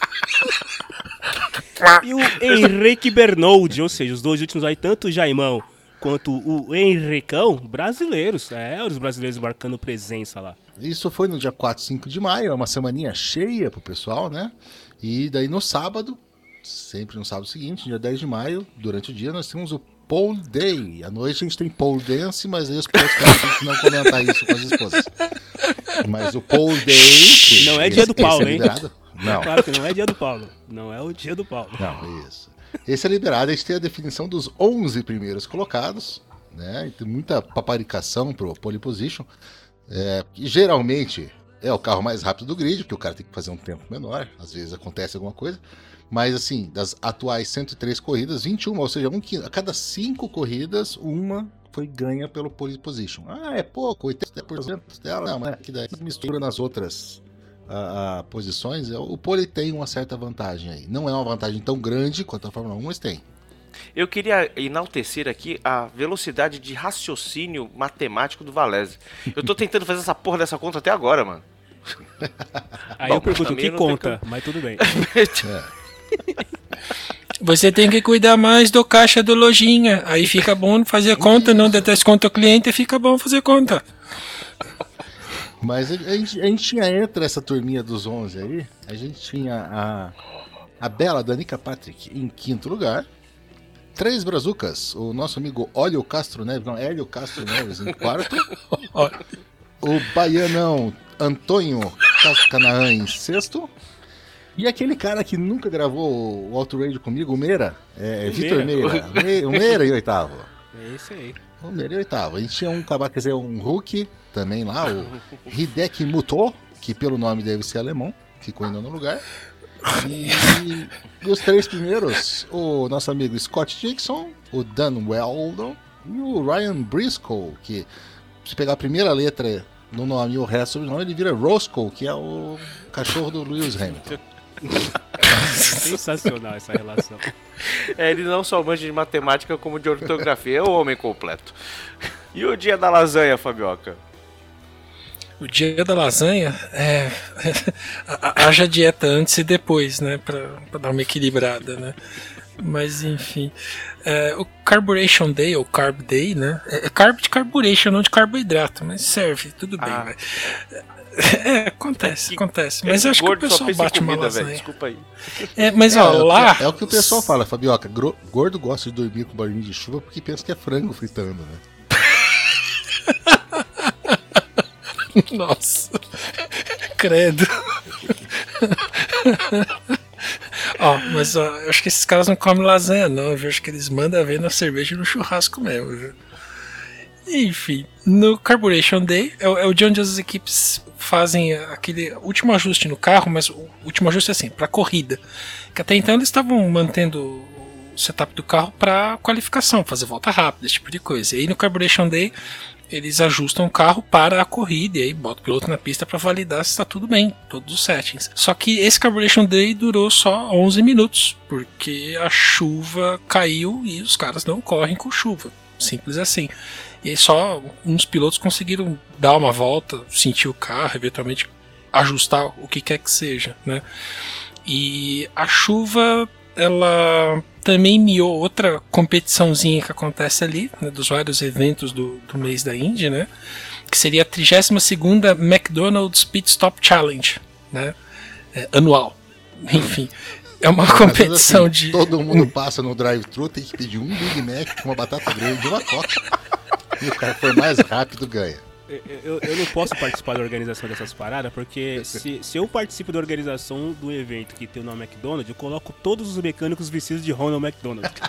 E o Henrique Bernoldi, ou seja, os dois últimos aí, tanto o Jaimão quanto o Henricão, brasileiros. É, os brasileiros marcando presença lá. Isso foi no dia 4, 5 de maio, é uma semaninha cheia pro pessoal, né? E daí no sábado, sempre no sábado seguinte, dia 10 de maio, durante o dia, nós temos o Pole Day. À noite a gente tem Pole Dance, mas aí os gente não comentar isso com as esposas. Mas o Pole Day. que Não é dia do esse Paulo, é hein? Não, Claro que não é dia do Paulo. Não é o dia do Paulo. não, isso. Esse é liberado, a gente tem a definição dos 11 primeiros colocados, né? E tem muita paparicação pro pole position. É, que geralmente é o carro mais rápido do grid, porque o cara tem que fazer um tempo menor, às vezes acontece alguma coisa. Mas assim, das atuais 103 corridas, 21, ou seja, um, a cada 5 corridas, uma foi ganha pelo pole position. Ah, é pouco, 80% dela, não, mas é que daí mistura nas outras ah, ah, posições, é, o pole tem uma certa vantagem aí. Não é uma vantagem tão grande quanto a Fórmula 1, mas tem. Eu queria enaltecer aqui a velocidade de raciocínio matemático do Valese. Eu tô tentando fazer essa porra dessa conta até agora, mano. Aí Bom, eu pergunto, que conta? Mas tudo bem. Você tem que cuidar mais do caixa do lojinha. Aí fica bom fazer conta, não der desconto ao cliente, fica bom fazer conta. Mas a, gente, a gente tinha entre essa turminha dos 11 aí, a gente tinha a, a bela Danica Patrick em quinto lugar. Três brazucas, o nosso amigo Olio Castro Neves, não, Hélio Castro Neves em quarto. O baianão Antônio Cascanaã em sexto. E aquele cara que nunca gravou o Auto Radio comigo, o Meira, é, O Vitor Meira. Meira. Me- O Meira em oitavo. É isso aí. O Meira em oitavo. A gente tinha um, quer dizer, um Hulk também lá, o Hideki Muto, que pelo nome deve ser alemão, ficou ainda no lugar. E, e os três primeiros, o nosso amigo Scott Dixon, o Dan Weldon e o Ryan Briscoe, que se pegar a primeira letra no nome e o resto do nome, ele vira Roscoe, que é o cachorro do Lewis Hamilton. Sensacional essa relação. É, ele não só manja de matemática, como de ortografia. É o homem completo. E o dia da lasanha, Fabioca? O dia da lasanha é. ha- ha- haja dieta antes e depois, né? Pra, pra dar uma equilibrada, né? Mas enfim. É, o Carburation Day, ou Carb Day, né? É é carb de carburation, não de carboidrato, mas serve, tudo bem, Ah. né? É, acontece, acontece. Mas eu acho que o pessoal bate uma comida, velho. lasanha. Desculpa aí. É, mas É, ó, é o lá. que- é o que o pessoal fala, Fabioca. gro- Gordo gosta de dormir com barulhinho de chuva porque pensa que é frango fritando, né? Nossa. Credo. Ó, mas ó, eu acho que esses caras não comem lasanha, não. Eu acho que eles mandam ver na cerveja e no churrasco mesmo. viu? Enfim, no Carburation Day é, o- é o dia onde as equipes fazem aquele último ajuste no carro, mas o último ajuste é assim, para corrida. Que até então eles estavam mantendo o setup do carro para qualificação, fazer volta rápida, esse tipo de coisa. E aí no Carburation Day eles ajustam o carro para a corrida e aí bota o piloto na pista para validar se está tudo bem, todos os settings. Só que esse Carburation Day durou só 11 minutos, porque a chuva caiu e os caras não correm com chuva. Simples assim. E aí só uns pilotos conseguiram dar uma volta, sentir o carro, eventualmente ajustar o que quer que seja, né? E a chuva ela também miou outra competiçãozinha que acontece ali, né, dos vários eventos do, do mês da Indy, né? Que seria a 32ª McDonald's Pit Stop Challenge, né? É, anual. Enfim, é uma competição assim, de... Todo mundo passa no drive-thru, tem que pedir um Big Mac, uma batata grande e uma coca. E o cara for mais rápido ganha. Eu, eu- não posso participar da organização dessas paradas, porque se, se eu participo da organização do evento que tem o nome McDonald's, eu coloco todos os mecânicos vestidos de Ronald McDonald.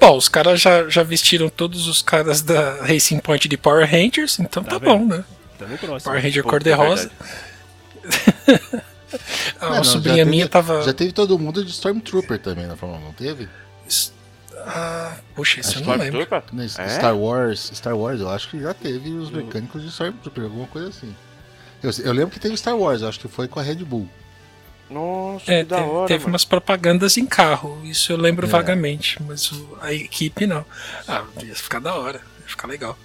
Bom, os caras já, já vestiram todos os caras da Racing Point de Power Rangers, então tá, Tá bom, né? Tamo próximo. Power Ranger Pô, cor-de-rosa. A Mas não, sobrinha já minha teve- tava. Já teve todo mundo de Stormtrooper também na Fórmula 1, não teve? Ah, puxa, isso eu não lembro. É? Star Wars, Star Wars, eu acho que já teve os mecânicos de Stormtrooper, alguma coisa assim. Eu, eu lembro que teve Star Wars, eu acho que foi com a Red Bull. Nossa, É, que da teve, hora, teve mano. umas propagandas em carro, isso eu lembro É. vagamente, mas o- a equipe não. Ah, ia ficar da hora, ia ficar legal.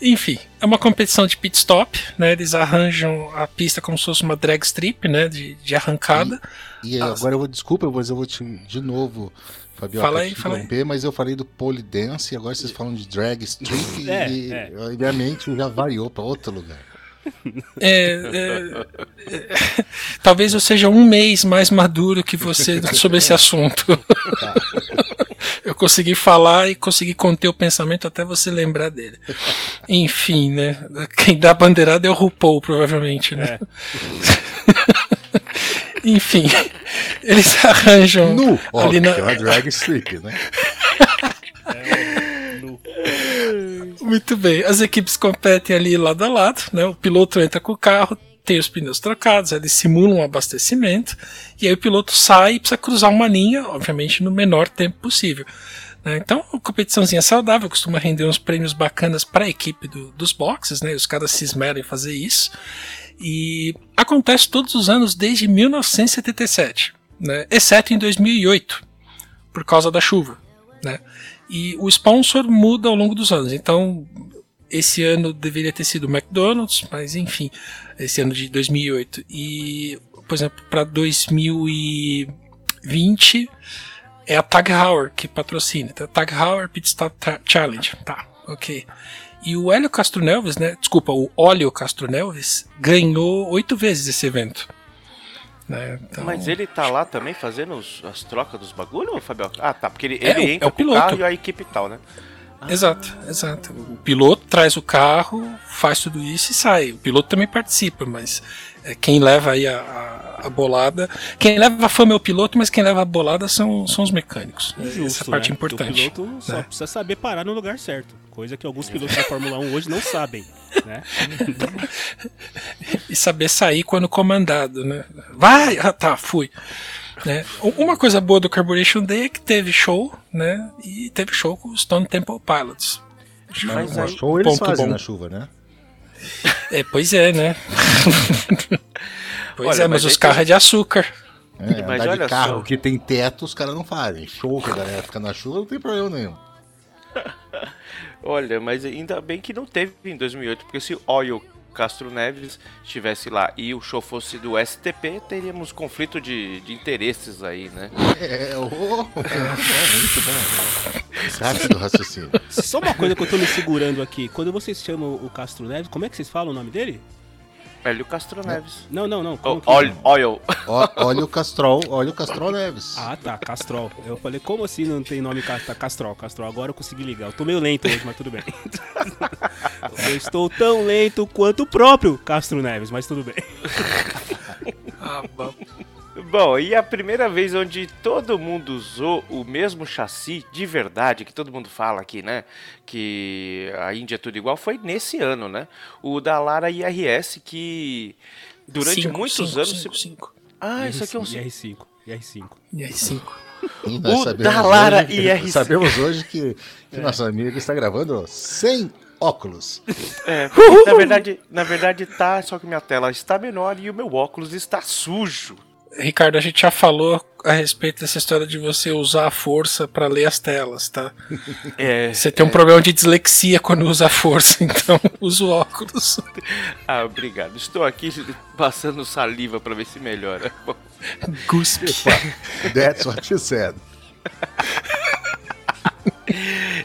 Enfim, é uma competição de pit stop, né? Eles arranjam a pista como se fosse uma drag strip, né? De, de arrancada. E Ah, agora eu vou, desculpa, mas eu vou te, de novo, Fabiola, Fala aí, fala aí. interromper, mas eu falei do pole dance e agora vocês falam de drag strip É, e é. minha mente já variou pra outro lugar. É, é, é, talvez eu seja um mês mais maduro que você sobre esse assunto. Eu consegui falar e consegui conter o pensamento até você lembrar dele. Enfim, né? Quem dá a bandeirada é o RuPaul, provavelmente, né? Enfim, eles arranjam Nu! Ali que na, é uma drag strip, né? Muito bem. As equipes competem ali lado a lado, né? O piloto entra com o carro, tem os pneus trocados, eles simulam um abastecimento, e aí o piloto sai e precisa cruzar uma linha, obviamente, no menor tempo possível. né? Então, a competiçãozinha saudável costuma render uns prêmios bacanas para a equipe do- dos boxes, né? Os caras se esmeram em fazer isso. E acontece todos os anos desde 1977, né? exceto em 2008, por causa da chuva. Né? E o sponsor muda ao longo dos anos. Então, esse ano deveria ter sido o McDonald's, mas enfim, esse ano de 2008. E, por exemplo, para 2020 é a Tag Heuer que patrocina. Então, Tag Heuer Pit Stop Challenge. Tá, ok. E o Hélio Castro Neves, né? Desculpa, o Óleo Castro Neves ganhou oito vezes esse evento. Né? Então, Mas ele tá lá também fazendo os- as trocas dos bagulho, Fabio? Ah, tá, porque ele, É, ele o- é entra o com o piloto. carro e a equipe tal, né? Exato, exato. O piloto traz o carro, faz tudo isso e sai. O piloto também participa, mas é, quem leva aí a, a- a bolada. Quem leva a fama é o piloto, mas quem leva a bolada são, são os mecânicos. Essa é a Justo, parte né? importante. O piloto só né? precisa saber parar no lugar certo. Coisa que alguns pilotos da Fórmula 1 hoje não sabem, né? E saber sair quando comandado, né? Vai! Ah, tá, fui. Né? Uma coisa boa do Carburation Day é que teve show, né? E teve show com os Stone Temple Pilots. Mas aí- show eles fazem bom. na chuva, né? É, pois é, né? pois Olha, é, mas mas os carros tem- é de açúcar. É, Mas andar olha de carro só. que tem teto, os caras não fazem. Show que a galera fica na chuva, não tem problema nenhum. Olha, mas ainda bem que não teve em 2008, porque se Oil Castro Neves estivesse lá e o show fosse do STP, teríamos conflito de, de interesses aí, né? É, ô, é muito bom. Rápido raciocínio. Só uma coisa que eu tô me segurando aqui. Quando vocês chamam o Castro Neves, como é que vocês falam o nome dele? Hélio Castro Neves. Não, não, não. Como O- que- Oil, oil. Ó, olha o Castrol, olha o Castrol Neves. Ah, tá, Castrol. Eu falei, como assim não tem nome tá, Castrol? Castrol, agora eu consegui ligar. Eu tô meio lento hoje, mas tudo bem. eu estou tão lento quanto o próprio Castro Neves, mas tudo bem. Ah, bom. Bom, e a primeira vez onde todo mundo usou o mesmo chassi de verdade, que todo mundo fala aqui, né? Que a Índia é tudo igual, foi nesse ano, né? O da Lara IRS, que durante Cinco, muitos cinco, anos. cinco, cinco. Ah, isso aqui é um. IR5, IR5. E aí, cinco. E O da Lara hoje, IRC. sabemos hoje que, que nosso amigo está gravando sem óculos. É, na verdade, na verdade tá, só que minha tela está menor e o meu óculos está sujo. Ricardo, a gente já falou a respeito dessa história de você usar a força para ler as telas, tá? É, Você tem um problema de dislexia quando usa a força, então usa o óculos. Ah, obrigado. Estou aqui passando saliva para ver se melhora. Bom, Guspe. That's what she said.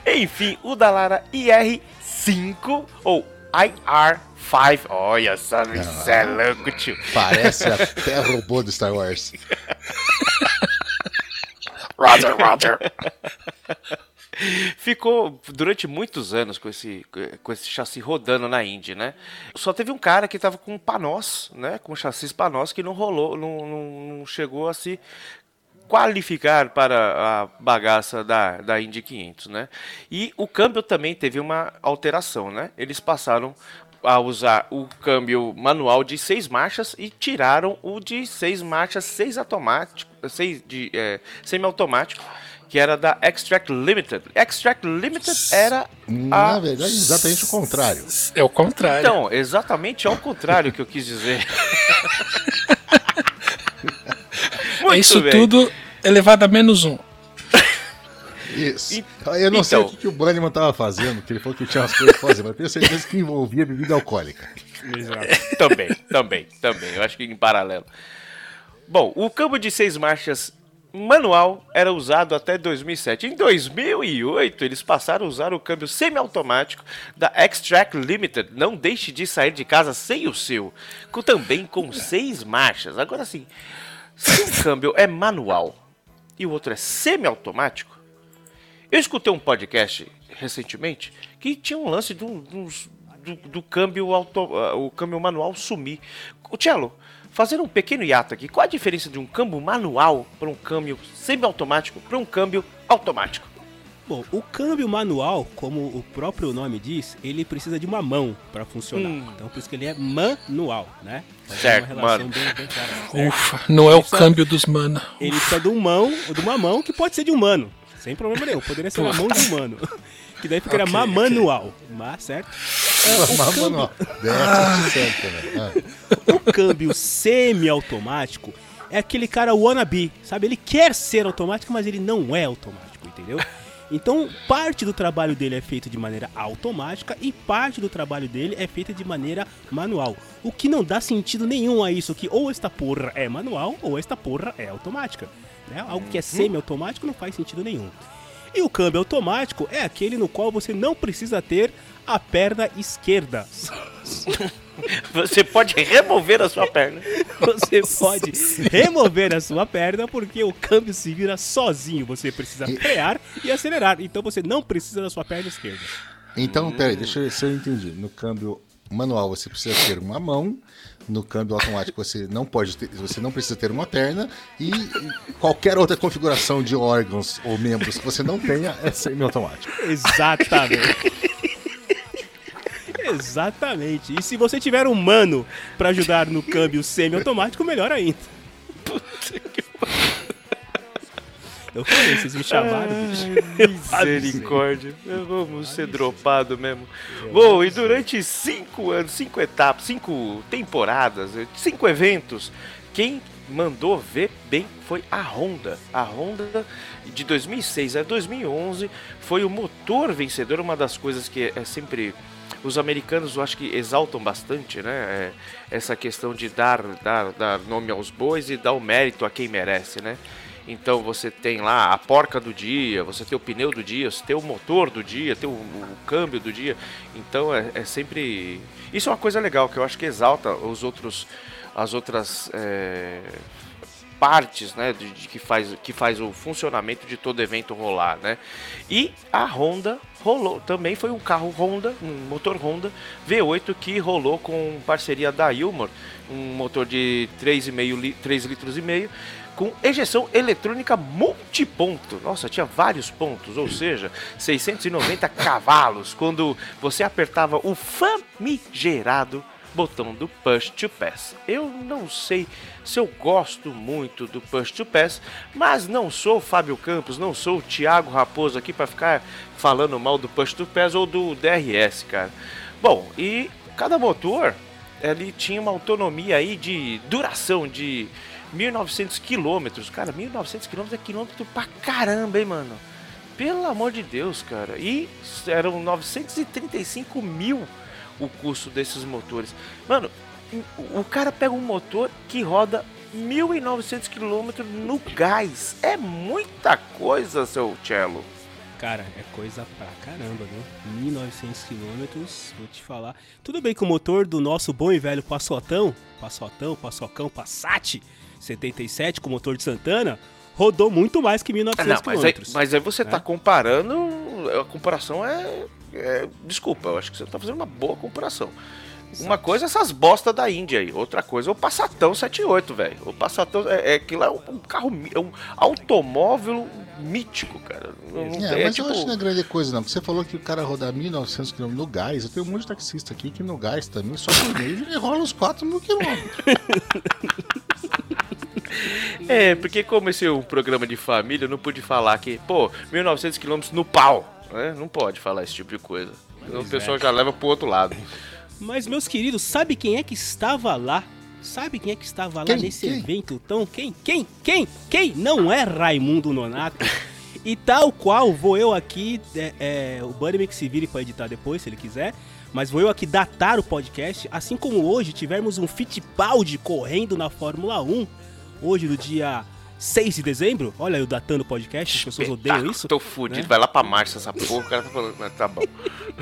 Enfim, o Dalara IR5 ou IR5. Olha só, isso é louco, tio. Parece até robô do Star Wars. Roger, Roger. Ficou durante muitos anos com esse, com esse chassi rodando na Indy, né? Só teve um cara que tava com Panos, né? Com chassis Panos que não rolou, não, não, não chegou a se qualificar para a bagaça da, da Indy 500, né? E o câmbio também teve uma alteração, né? Eles passaram a usar o câmbio manual de seis marchas e tiraram o de seis marchas, seis automático, seis de é, semi-automático, que era da Extract Limited. Extract Limited era Na a verdade, exatamente o contrário. É o contrário. então, exatamente ao contrário que eu quis dizer. é isso bem. tudo elevado a menos um. Isso. E- eu não sei o então. que, que o Bunnyman tava fazendo, que ele falou que tinha umas coisas pra fazer, mas eu tenho certeza que envolvia bebida alcoólica. Exato. também, também, também. Eu acho que em paralelo. Bom, o câmbio de seis marchas manual era usado até 2007. Em 2008, eles passaram a usar o câmbio semiautomático da Extract Limited. Não deixe de sair de casa sem o seu. Com, também com seis marchas. Agora sim, se um câmbio é manual e o outro é semiautomático, eu escutei um podcast recentemente que tinha um lance de uns- do, do câmbio auto, ah, o câmbio manual sumir. O fazendo um pequeno hiato aqui, qual a diferença de um câmbio manual para um câmbio semiautomático para um câmbio automático? Bom, o câmbio manual, como o próprio nome diz, ele precisa de uma mão para funcionar. Hum. Então por isso que ele é manual, né? Fazer Certo, uma relação mano. bem, bem clara, certo? Ufa, não é o câmbio dos mana. Ele precisa de, um mão, de uma mão que pode ser de humano. Sem problema nenhum. Poderia ser uma mão de humano. Que daí ficaria Ok, ma- ok. manual. Mas, certo? Mas, mano, ó, that's what she said também. Ah. O câmbio semi-automático é aquele cara wannabe, sabe? Ele quer ser automático, mas ele não é automático, entendeu? Então, parte do trabalho dele é feito de maneira automática e parte do trabalho dele é feita de maneira manual. O que não dá sentido nenhum a isso, que ou esta porra é manual ou esta porra é automática. Né? Algo que é semi-automático não faz sentido nenhum. E o câmbio automático é aquele no qual você não precisa ter a perna esquerda. Você pode remover a sua perna. Você pode remover a sua perna porque o câmbio se vira sozinho. Você precisa frear e acelerar. Então você não precisa da sua perna esquerda. Então, peraí, deixa eu ver se eu entendi. No câmbio manual você precisa ter uma mão, no câmbio automático você não pode ter, você não precisa ter uma perna e qualquer outra configuração de órgãos ou membros que você não tenha é semi-automático. Exatamente. Exatamente. E se você tiver um mano pra ajudar no câmbio semi-automático, melhor ainda. Eu falei, vocês me chamaram, bicho. Misericórdia. Vamos ser dropado mesmo. Bom, e durante cinco anos, cinco etapas, cinco temporadas, cinco eventos, quem mandou ver bem foi a Honda. A Honda de 2006 a 2011 foi o motor vencedor, uma das coisas que é sempre os americanos eu acho que exaltam bastante, né? É, essa questão de dar, dar, dar nome aos bois e dar o mérito a quem merece, né? Então você tem lá a porca do dia, você tem o pneu do dia, você tem o motor do dia, tem o, o câmbio do dia. Então é, é sempre. Isso é uma coisa legal que eu acho que exalta os outros, as outras é, partes, né, de, de que faz que faz o funcionamento de todo evento rolar, né? E a Honda rolou, também foi um carro Honda, um motor Honda V8 que rolou com parceria da Ilmor, um motor de 3,5 li, 3 litros e meio com ejeção eletrônica multiponto. Nossa, tinha vários pontos, ou seja, 690 cavalos quando você apertava o famigerado botão do Push to Pass. Eu não sei se eu gosto muito do Push to Pass, mas não sou o Fábio Campos, não sou o Thiago Raposo aqui para ficar falando mal do Push to Pass ou do DRS, cara. Bom, e cada motor ele tinha uma autonomia aí de duração de 1.900 quilômetros. Cara, 1.900 quilômetros é quilômetro pra caramba, hein, mano? Pelo amor de Deus, cara. E eram 935 mil o custo desses motores. Mano, o cara pega um motor que roda 1.900 km no gás. É muita coisa, seu cello. Cara, é coisa pra caramba, viu? 1.900 quilômetros, vou te falar. Tudo bem que o motor do nosso bom e velho Passotão, Passotão, Passocão, Passat 77 com motor de Santana, rodou muito mais que 1.900 Ah, não, mas aí, quilômetros. mas aí você né? tá comparando. A comparação é, é- Desculpa, eu acho que você tá fazendo uma boa comparação. Uma coisa é essas bosta da Índia aí, outra coisa é o Passatão 78, velho. O Passatão é, é aquilo é um, carro, é um automóvel mítico, cara. Não, É, é mas tipo, eu acho que não é grande coisa, não. Porque você falou que o cara rodar 1.900 km no gás. Eu tenho um monte de taxista aqui que no gás também, só por mês, ele rola uns 4 mil quilômetros. É, porque como esse é um programa de família, eu não pude falar que, pô, 1900 km no pau, né? Não pode falar esse tipo de coisa. O Pois pessoal é. já leva pro outro lado. Mas, meus queridos, sabe quem é que estava lá? Sabe quem é que estava lá Quem? nesse Quem? evento tão? Quem? Quem? Quem? Quem? Não é Raimundo Nonato. E tal qual vou eu aqui, é, é, o Bunnyman que se vire pra editar depois, se ele quiser, mas vou eu aqui datar o podcast, assim como hoje tivemos um Fittipaldi correndo na Fórmula 1, hoje no dia 6 de dezembro, olha eu datando o podcast, as pessoas odeiam isso. Tô fudido, né? vai lá pra marcha essa porra, o cara tá falando, mas tá bom.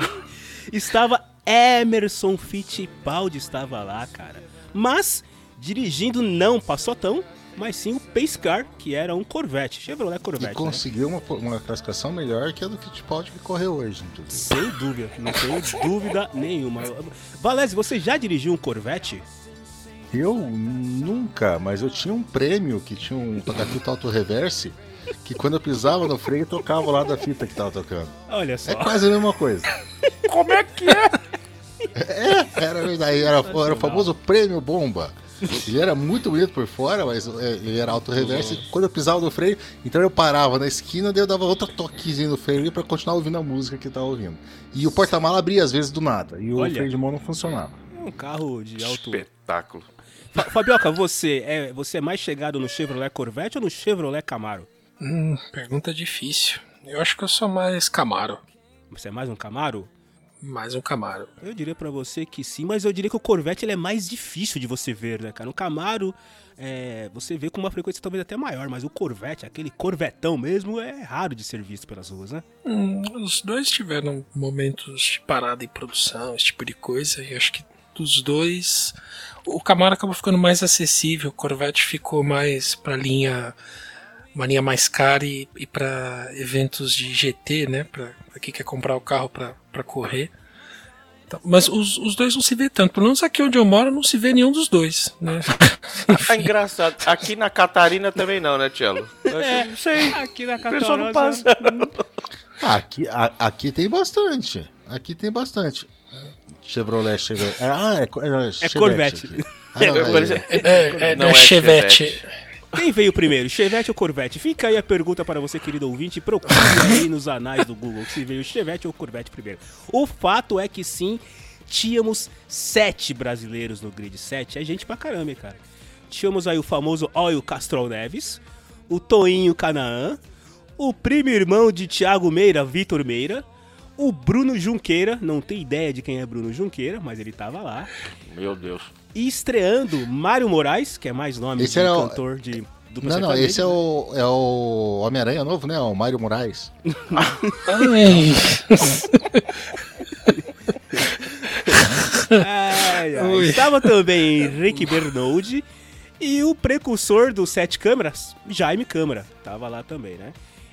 estava Emerson Fittipaldi estava lá, cara. Mas dirigindo não Passotão, mas sim o Pace Car, que era um Corvette, Chevrolet E Corvette. né? conseguiu uma, uma classificação melhor que a do Fittipaldi que correu hoje. inclusive. Sem dúvida, não tenho dúvida nenhuma. Valese, você já dirigiu um Corvette? Eu nunca, mas eu tinha um prêmio que tinha um toca-fita auto-reverse que quando eu pisava no freio tocava lá da fita que tava tocando. Olha só. É quase a mesma coisa. Como é que é? É, era verdade, era, era o famoso prêmio bomba. Ele era muito bonito por fora, mas é, ele era auto-reverse. Quando eu pisava no freio, então eu parava na esquina, daí eu dava outro toquezinho no freio pra continuar ouvindo a música que eu tava ouvindo. E o porta-mala abria às vezes do nada, e o Olha. freio de mão não funcionava. É um carro de alto. Espetáculo. Fa- Fabioca, você é, você é mais chegado no Chevrolet Corvette ou no Chevrolet Camaro? Hum, pergunta difícil. Eu acho que eu sou mais Camaro. Você é mais um Camaro? Mais um Camaro. Eu diria pra você que sim, mas eu diria que o Corvette ele é mais difícil de você ver, né, cara? O Camaro, é, você vê com uma frequência talvez até maior, mas o Corvette, aquele Corvetão mesmo, é raro de ser visto pelas ruas, né? Hum, os dois tiveram momentos de parada em produção, esse tipo de coisa, e acho que dos dois. O Camaro acabou ficando mais acessível, o Corvette ficou mais pra linha. Uma linha mais cara e, e para eventos de GT, né? Pra, pra quem quer comprar o carro pra, pra correr. Então, mas os, os dois não se vê tanto. Pelo menos aqui onde eu moro não se vê nenhum dos dois, né? Ah, engraçado. Aqui na Catarina também não, né, Tchelo? É. Não sei. Aqui na O pessoal não passa. Ah, aqui, a- aqui tem bastante. Aqui tem bastante. Chevrolet, Chevrolet. Ah, é, co- é, Chevette Corvette. aqui. Ah, não, é- É, é, Não é é Chevette. Quem veio primeiro, Chevette ou Corvette? Fica aí a pergunta para você, querido ouvinte. Procure aí nos anais do Google se veio Chevette ou Corvette primeiro. O fato é que sim, tínhamos sete brasileiros no grid. Sete é gente pra caramba, cara. Tínhamos aí o famoso Oil Castrol Neves, o Toinho Canaã, o primo irmão de Thiago Meira, Vitor Meira, o Bruno Junqueira, não tem ideia de quem é Bruno Junqueira, mas ele tava lá. Meu Deus. E estreando Mário Moraes, que é mais nome Esse de era o- cantor de Não, não, esse é o, é o Homem-Aranha novo, né? O Mário Moraes. Ai. Ai. Estava também Henrique Bernoldi e o precursor do Sete Câmeras, Jaime Câmara. Tava lá também, né?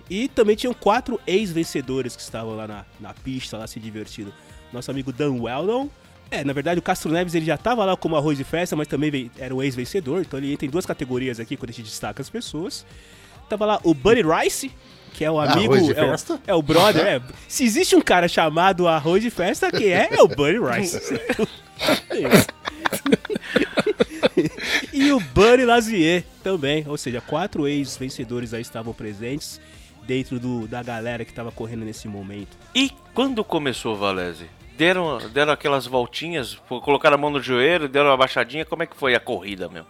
E também tinham quatro ex-vencedores que estavam lá na, na pista, lá se divertindo. Nosso amigo Dan Weldon. É, na verdade o Castro Neves ele já tava lá como arroz de festa, mas também era um ex-vencedor. Então ele entra em duas categorias aqui quando a gente destaca as pessoas. Tava lá o Buddy Rice, que é o amigo. Arroz de é, o, é o brother. é. Se existe um cara chamado Arroz de Festa, quem é? É o Buddy Rice. e o Buddy Lazier também. Ou seja, quatro ex-vencedores aí estavam presentes dentro do, da galera que tava correndo nesse momento. E quando começou, Valese? deram, deram aquelas voltinhas, colocaram a mão no joelho, deram uma baixadinha. Como é que foi a corrida, meu?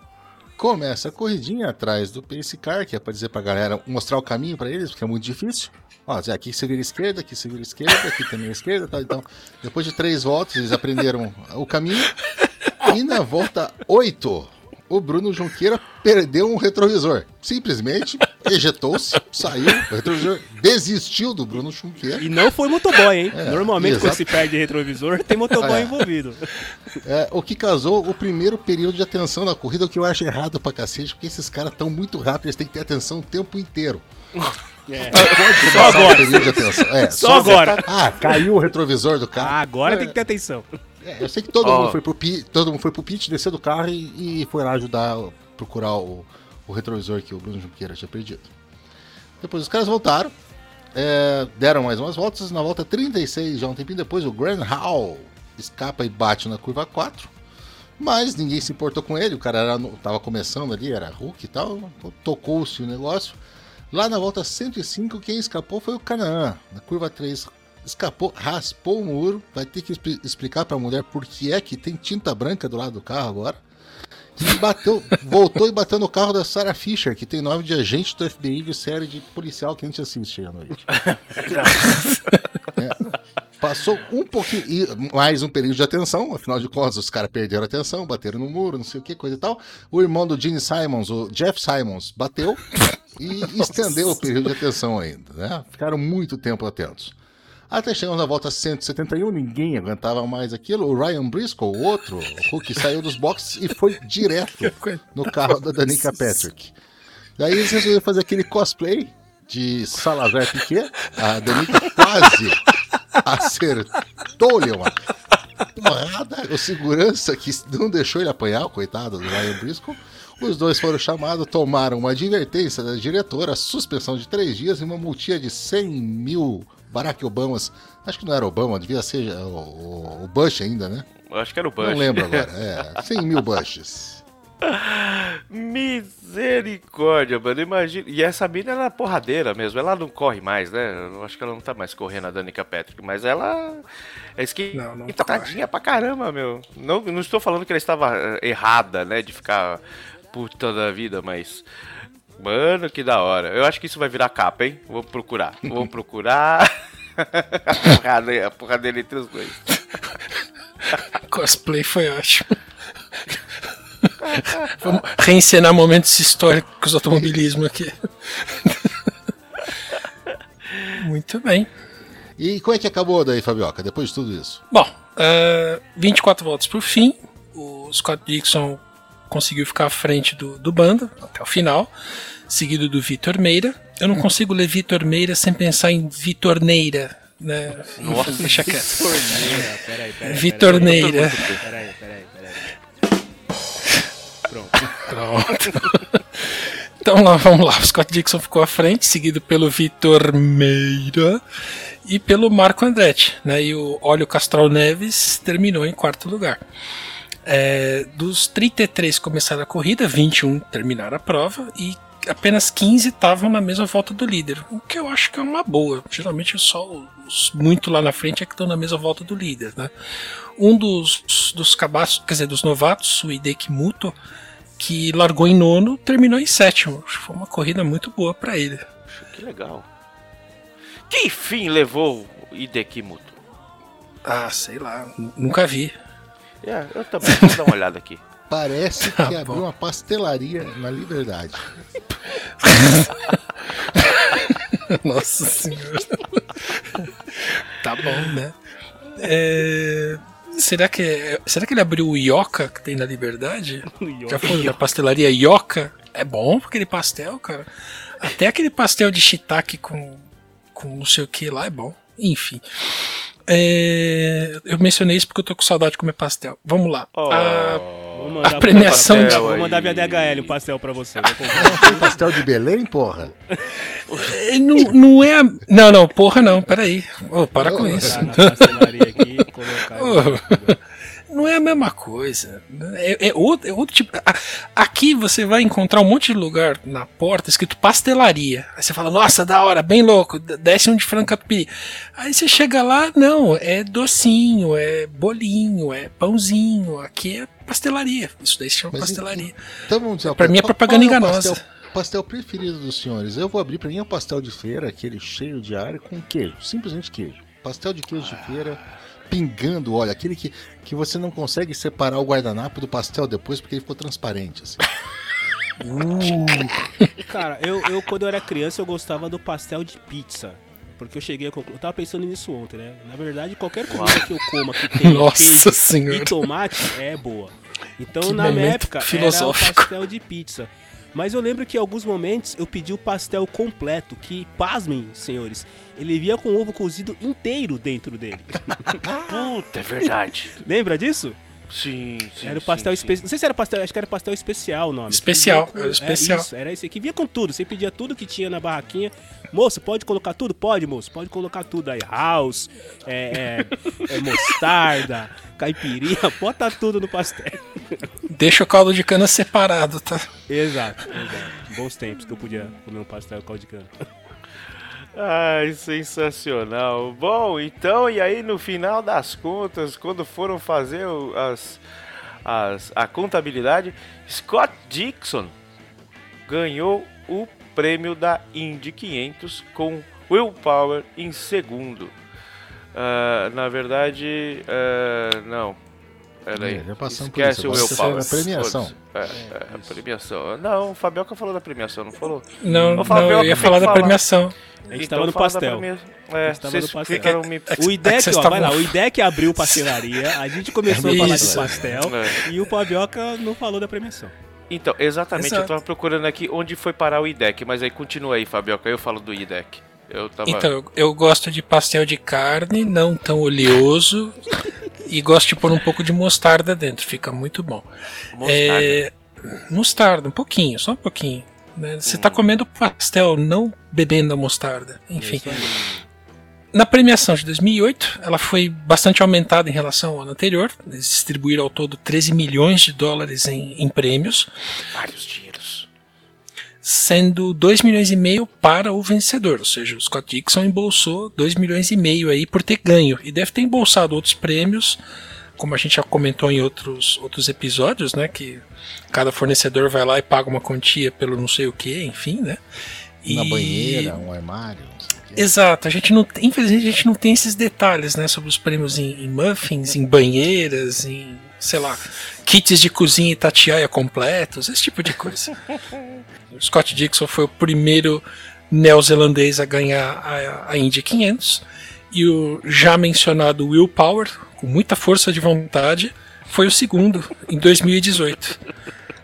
Começa a corridinha atrás do Pace Car, que é pra dizer pra galera mostrar o caminho pra eles, porque é muito difícil. Ó, aqui você vira esquerda, aqui você vira esquerda, aqui também esquerda, tá? Então, depois de três voltas, eles aprenderam o caminho. E na volta 8, o Bruno Junqueira perdeu um retrovisor. Simplesmente ejetou-se, saiu, o retrovisor desistiu do Bruno Junqueira. E não foi motoboy, hein? É, Normalmente exato. quando se perde retrovisor, tem motoboy É. envolvido. É, o que causou o primeiro período de atenção na corrida, o que eu acho errado pra cacete, porque esses caras estão muito rápidos, eles têm que ter atenção o tempo inteiro. É. Pode Só agora. período de atenção. É, Só agora. Ah, caiu o retrovisor do carro. Agora É, tem que ter atenção. É, eu sei que todo Ó. mundo foi pro pit, todo mundo foi pro pit, desceu do carro e, e foi lá ajudar, procurar o, o retrovisor que o Bruno Junqueira tinha perdido. Depois os caras voltaram, é, deram mais umas voltas, na volta 36, já um tempinho depois, o Grand Hall escapa e bate na curva 4. Mas ninguém se importou com ele, o cara era, tava começando ali, era Hulk e tal, tocou-se o negócio. Lá na volta 105, quem escapou foi o Canaã. Na curva 3, escapou, raspou o muro. Vai ter que expli- explicar pra mulher por que é que tem tinta branca do lado do carro agora. E bateu, voltou e bateu no carro da Sarah Fisher, que tem nome de agente do FBI de série de policial que a gente assiste à noite. É. Passou um pouquinho, e mais um período de atenção, afinal de contas, os caras perderam a atenção, bateram no muro, não sei o que, coisa e tal. O irmão do Gene Simons, o Jeff Simons, bateu e estendeu o período de atenção ainda, né? Ficaram muito tempo atentos. Até chegamos na volta 171, ninguém aguentava mais aquilo. O Ryan Briscoe, o outro, o Hulk, saiu dos boxes e foi direto no carro da Danica Patrick. Daí eles resolveram fazer aquele cosplay de Salazar Piquet. A Danica quase acertou-lhe uma porrada. O segurança que não deixou ele apanhar, o coitado do Ryan Briscoe. Os dois foram chamados, tomaram uma advertência da diretora, suspensão de três dias e uma multinha de 100 mil Barack Obamas. Acho que não era Obama, devia ser o, o- o Bush ainda, né? Acho que era o Bush. Não lembro agora. É, 100 mil Bushes. Misericórdia, mano. Imagina. E essa mina ela é porradeira mesmo. Ela não corre mais, né? Eu acho que ela não tá mais correndo a Danica Patrick, mas ela é esquentadinha pra caramba, meu. Não, não estou falando que ela estava eh, errada, né? De ficar puta da vida, mas. Mano, que da hora. Eu acho que isso vai virar capa, hein? Vou procurar. Vou procurar. a, porrada, a porradeira entre os dois. Cosplay foi ótimo. Vamos reencenar momentos históricos do automobilismo aqui. Muito bem. E como é que acabou daí, Fabioca, depois de tudo isso? Bom, eh, 24 voltas por fim. O Scott Dixon conseguiu ficar à frente do, do bando até o final, seguido do Vitor Meira. Eu não consigo ler Vitor Meira sem pensar em Vitor Neira. Né? Enfim, deixa quieto. Torneira, peraí, peraí. Vitor Neira. Peraí, peraí, peraí. Pronto. Pronto. então lá, vamos lá. O Scott Dixon ficou à frente, seguido pelo Vitor Meira e pelo Marco Andretti. Né? E o Óleo Castral Neves terminou em quarto lugar. É, dos 33 que começaram a corrida, 21 terminaram a prova e apenas 15 estavam na mesma volta do líder, o que eu acho que é uma boa. Geralmente só os muito lá na frente é que estão na mesma volta do líder. Né? Um dos, dos cabaços, quer dizer, dos novatos, o Hideki Muto, que largou em nono, terminou em sétimo. Acho que foi uma corrida muito boa para ele. Que legal. Que fim levou o Hideki Muto? Ah, sei lá, nunca vi. É, eu também vou dar uma olhada aqui. Parece que Tá abriu bom. uma pastelaria na Liberdade. Nossa senhora. tá bom, né? É, Será que, será que ele abriu o Ioca que tem na Liberdade? Já foi na pastelaria Ioca? É bom aquele pastel, cara. Até aquele pastel de shiitake com, com não sei o que lá é bom. Enfim. É, eu mencionei isso porque eu tô com saudade de comer pastel. Vamos lá. Oh. A- Vou mandar A premiação vou de- mandar- Vou mandar via DHL um pastel pra você. Pastel de Belém, porra? é, não, não é. a- Não, não, porra, não, peraí. Ô, para com isso. Na aqui colocar. Ô, não é a mesma coisa. É, é, outro, é outro tipo. Aqui você vai encontrar um monte de lugar na porta escrito pastelaria. Aí você fala, nossa, da hora, bem louco, desce um de frango catupiry. Aí você chega lá, não, é docinho, é bolinho, é pãozinho. Aqui é pastelaria. Isso daí se chama Mas pastelaria. Então dizer, pra mim é propaganda enganosa. Pastel, pastel preferido dos senhores. Eu vou abrir para mim é o pastel de feira, aquele cheio de ar com queijo, simplesmente queijo. Pastel de queijo de feira pingando óleo, aquele que, que você não consegue separar o guardanapo do pastel depois porque ele ficou transparente. Assim. uh. Cara, eu, eu quando eu era criança eu gostava do pastel de pizza. Porque eu cheguei a concluir. Eu tava pensando nisso ontem, né? Na verdade, qualquer comida que eu coma que tenha Nossa senhora. e tomate é boa. Então, que na minha época, era o pastel de pizza. Mas eu lembro que em alguns momentos eu pedi o pastel completo, que, pasmem, senhores, ele via com ovo cozido inteiro dentro dele. Puta, é verdade. Lembra disso? Sim, sim. Era o pastel especial. Não sei se era pastel, acho que era pastel especial o nome. Especial, com... era especial. É isso, era isso que vinha com tudo. Você pedia tudo que tinha na barraquinha. Moço, pode colocar tudo? Pode, moço, pode colocar tudo aí. House, é, é, é mostarda, caipirinha, bota tudo no pastel. Deixa o caldo de cana separado, tá? Exato, exato. Bons tempos que eu podia comer um pastel com caldo de cana. Ai, sensacional. Bom, então, e aí no final das contas, quando foram fazer as, as, a contabilidade, Scott Dixon ganhou o prêmio da Indy 500 com Will Power em segundo. Uh, na verdade, uh, não. Peraí. É, já passamos Esquece por isso. o Will Power. premiação. É, é, a premiação. Não, o Fabioca falou da premiação, não falou? Não, não eu ia falar da falar. premiação. A gente então, tava no pastel. É, tava no pastel. Me... O IDEC, ó, vai lá, o IDEC abriu pastelaria, a gente começou a falar de pastel é. e o Fabioca não falou da premiação. Então, exatamente, Exato. eu tava procurando aqui onde foi parar o IDEC, mas aí continua aí, Fabioca, eu falo do IDEC. Eu tava... Então, eu gosto de pastel de carne, não tão oleoso, e gosto de pôr um pouco de mostarda dentro, fica muito bom. Mostarda? É, mostarda, um pouquinho, só um pouquinho. Né? Você está hum. comendo pastel, não bebendo a mostarda. Enfim. Na premiação de 2008, ela foi bastante aumentada em relação ao ano anterior. Eles distribuíram ao todo 13 milhões de dólares em, em prêmios. Vários dinheiros. Sendo 2 milhões e meio para o vencedor. Ou seja, o Scott Dixon embolsou 2 milhões e meio aí por ter ganho. E deve ter embolsado outros prêmios como a gente já comentou em outros, outros episódios, né? Que cada fornecedor vai lá e paga uma quantia pelo não sei o que, enfim, né? Uma e... banheira, um armário. Exato, a gente não, infelizmente a gente não tem esses detalhes, né, sobre os prêmios em, em muffins, em banheiras, em, sei lá, kits de cozinha e tatiaia completos, esse tipo de coisa. o Scott Dixon foi o primeiro neozelandês a ganhar a, a Indy 500 e o já mencionado Will Power, com muita força de vontade, foi o segundo, em 2018.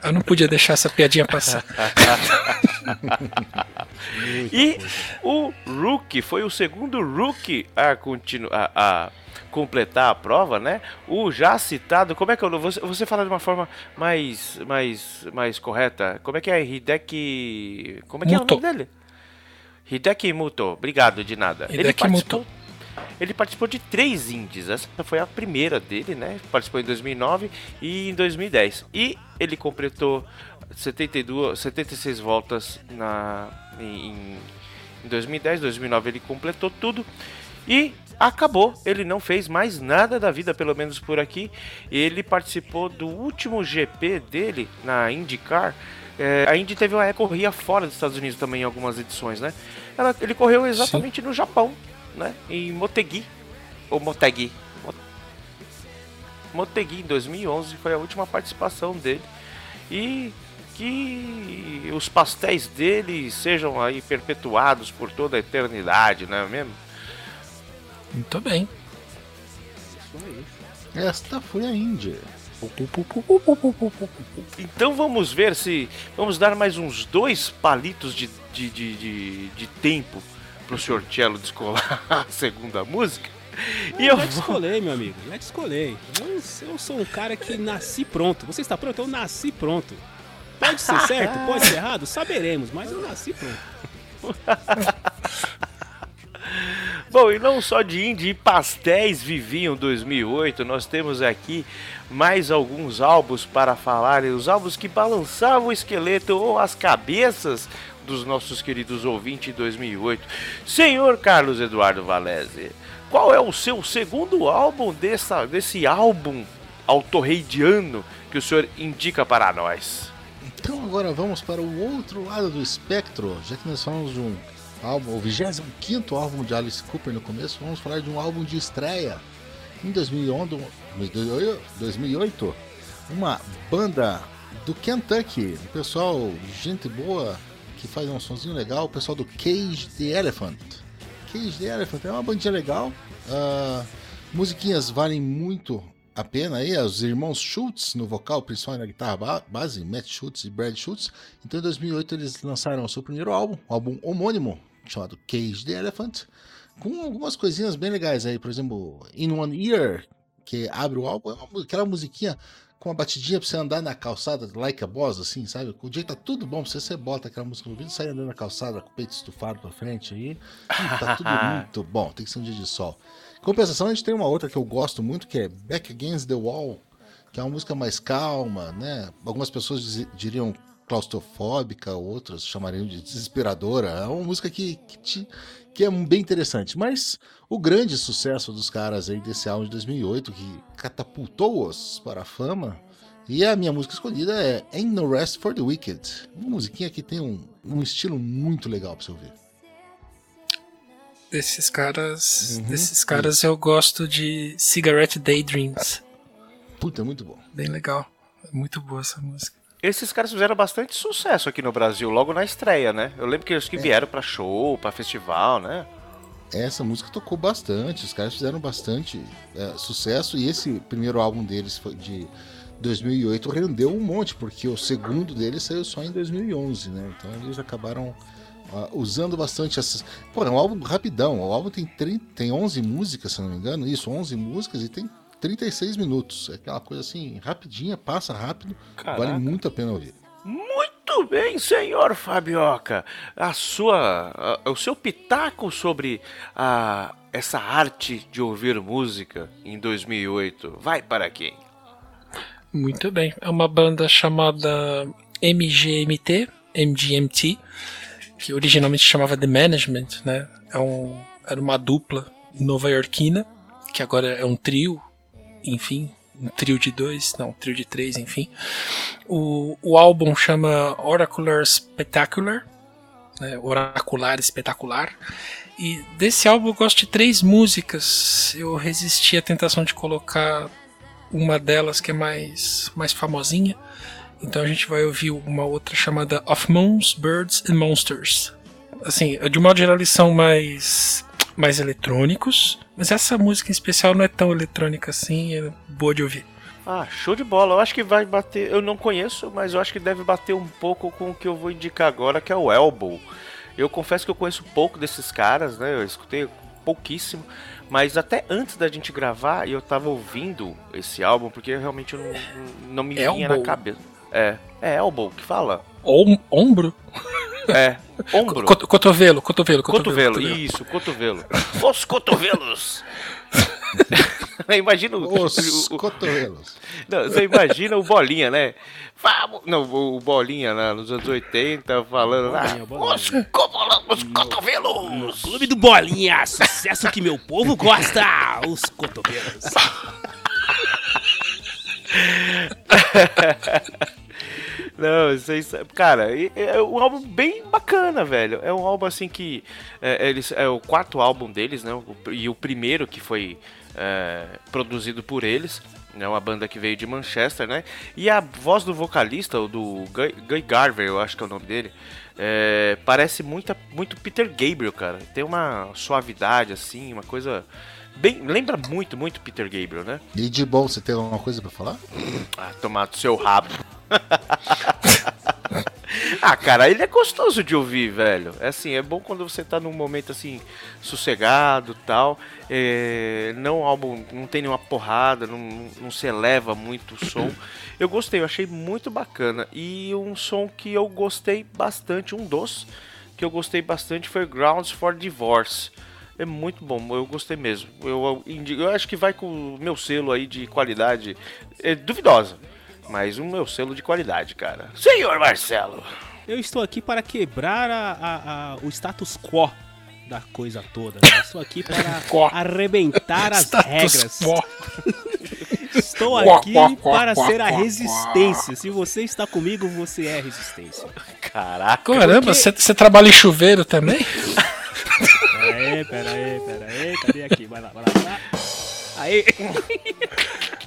Eu não podia deixar essa piadinha passar. e o Rookie foi o segundo Rookie a, continuar a, completar a prova, né? O já citado, como é que eu você, você fala de uma forma mais mais mais correta? Como é que é Hideki? Como é que Muto. é o nome dele? Hideki Muto. Obrigado de nada. Hideki Ele participou Muto. Ele participou de três indies. Essa foi a primeira dele, né? Participou em 2009 e em 2010. E ele completou 72, 76 voltas na, em, em 2010, 2009 ele completou tudo e acabou. Ele não fez mais nada da vida, pelo menos por aqui. Ele participou do último GP dele na IndyCar. É, a Indy teve uma corria fora dos Estados Unidos também em algumas edições, né? Ela, ele correu exatamente Sim. no Japão né? Em Motegi, ou Motegi. Motegi, em 2011, foi a última participação dele. E que os pastéis dele sejam aí perpetuados por toda a eternidade, não é mesmo? Muito bem. Esta foi a Índia. Então vamos ver se. Vamos dar mais uns dois palitos de, de, de, de, de tempo pro Sr. Cello descolar a segunda música. e eu já descolei, meu amigo. Já descolei. Eu, eu sou um cara que nasci pronto. Você está pronto? Eu nasci pronto. Pode ser certo, pode ser errado, saberemos, mas eu nasci pronto. Bom, e não só de indie e pastéis viviam 2008, nós temos aqui mais alguns álbuns para falar, os álbuns que balançavam o esqueleto ou as cabeças dos nossos queridos ouvintes em 2008. Senhor Carlos Eduardo Valese, qual é o seu segundo álbum dessa, desse álbum autorreidiano que o senhor indica para nós? Então agora vamos para o outro lado do espectro, já que nós falamos de um álbum, o 25 álbum de Alice Cooper no começo, vamos falar de um álbum de estreia. Em 2011, 2008, uma banda do Kentucky, pessoal, gente boa, que faz um sonzinho legal, o pessoal do Cage the Elephant. Cage the Elephant é uma bandinha legal, uh, musiquinhas valem muito a pena aí, os irmãos Schultz no vocal, principalmente na guitarra base, Matt Schultz e Brad Schultz. Então em 2008 eles lançaram o seu primeiro álbum, um álbum homônimo, chamado Cage the Elephant, com algumas coisinhas bem legais aí, por exemplo, In One Ear, que abre o álbum, é aquela musiquinha com uma batidinha pra você andar na calçada, like a boss, assim, sabe? O dia tá tudo bom pra você, você bota aquela música no vídeo sai andando na calçada com o peito estufado pra frente aí. tá tudo muito bom, tem que ser um dia de sol. Compensação, a gente tem uma outra que eu gosto muito, que é Back Against the Wall, que é uma música mais calma, né? Algumas pessoas diriam claustrofóbica, outras chamariam de desesperadora. É uma música que, que, te, que é bem interessante. Mas o grande sucesso dos caras aí desse álbum de 2008, que catapultou-os para a fama, e a minha música escolhida é Ain't No Rest for the Wicked. Uma musiquinha que tem um, um estilo muito legal para você ouvir. Desses caras, uhum, desses caras eu gosto de Cigarette Daydreams. Puta, é muito bom. Bem legal. É muito boa essa música. Esses caras fizeram bastante sucesso aqui no Brasil, logo na estreia, né? Eu lembro que eles que é. vieram para show, para festival, né? Essa música tocou bastante, os caras fizeram bastante é, sucesso e esse primeiro álbum deles foi de 2008 rendeu um monte, porque o segundo deles saiu só em 2011, né? Então eles acabaram uh, usando bastante essas. Pô, é um álbum rapidão, o álbum tem, 30, tem 11 músicas, se não me engano, isso, 11 músicas e tem 36 minutos. É aquela coisa assim, rapidinha, passa rápido, Caraca. vale muito a pena ouvir. Muito bem, senhor Fabioca. A sua, a, o seu pitaco sobre a, essa arte de ouvir música em 2008 vai para quem? Muito bem. É uma banda chamada MGMT, MGMT, que originalmente chamava The Management, né? É um, era uma dupla nova-iorquina, que agora é um trio enfim, um trio de dois, não, um trio de três, enfim. O, o álbum chama Oracular Spectacular, né, Oracular Espetacular. E desse álbum eu gosto de três músicas. Eu resisti à tentação de colocar uma delas que é mais, mais famosinha. Então a gente vai ouvir uma outra chamada Of Moons, Birds and Monsters. Assim, de modo geral eles são mais mais eletrônicos, mas essa música em especial não é tão eletrônica assim, é boa de ouvir. Ah, show de bola. Eu acho que vai bater. Eu não conheço, mas eu acho que deve bater um pouco com o que eu vou indicar agora, que é o Elbow. Eu confesso que eu conheço pouco desses caras, né? Eu escutei pouquíssimo. Mas até antes da gente gravar, eu tava ouvindo esse álbum, porque realmente eu não, não me vinha na cabeça. É, é Elbow que fala. Om ombro? É, ombro. Co cotovelo, cotovelo, cotovelo, cotovelo. Isso, cotovelo. Os cotovelos. imagina o, Os o, cotovelos. Não, você imagina o Bolinha, né? Vamos, não, o Bolinha lá nos anos 80 falando lá. Os, os cotovelos. No clube do Bolinha, sucesso que meu povo gosta. Os cotovelos. Não, vocês. Cara, é um álbum bem bacana, velho. É um álbum assim que. É, eles, é o quarto álbum deles, né? E o primeiro que foi é, produzido por eles. É uma banda que veio de Manchester, né? E a voz do vocalista, o do Guy, Guy Garver, eu acho que é o nome dele. É, parece muito, muito Peter Gabriel, cara. Tem uma suavidade, assim, uma coisa. Bem, lembra muito, muito Peter Gabriel, né? E de bom, você tem alguma coisa para falar? Ah, tomar do seu rabo. ah, cara, ele é gostoso de ouvir, velho. É assim, é bom quando você tá num momento assim, sossegado tal. É, não álbum, não tem nenhuma porrada, não, não se eleva muito o som. Eu gostei, eu achei muito bacana. E um som que eu gostei bastante, um dos que eu gostei bastante foi Grounds for Divorce. É muito bom, eu gostei mesmo. Eu, eu, eu acho que vai com o meu selo aí de qualidade. É duvidosa, mas o meu selo de qualidade, cara. Senhor Marcelo! Eu estou aqui para quebrar a, a, a, o status quo da coisa toda. Né? Estou aqui para arrebentar as regras. Estou aqui para ser a resistência. Se você está comigo, você é a resistência. Caraca! Caramba, você, você trabalha em chuveiro também? Pera aí, pera aí, pera aí. Cadê aqui? Vai lá, vai lá, vai lá. Aí.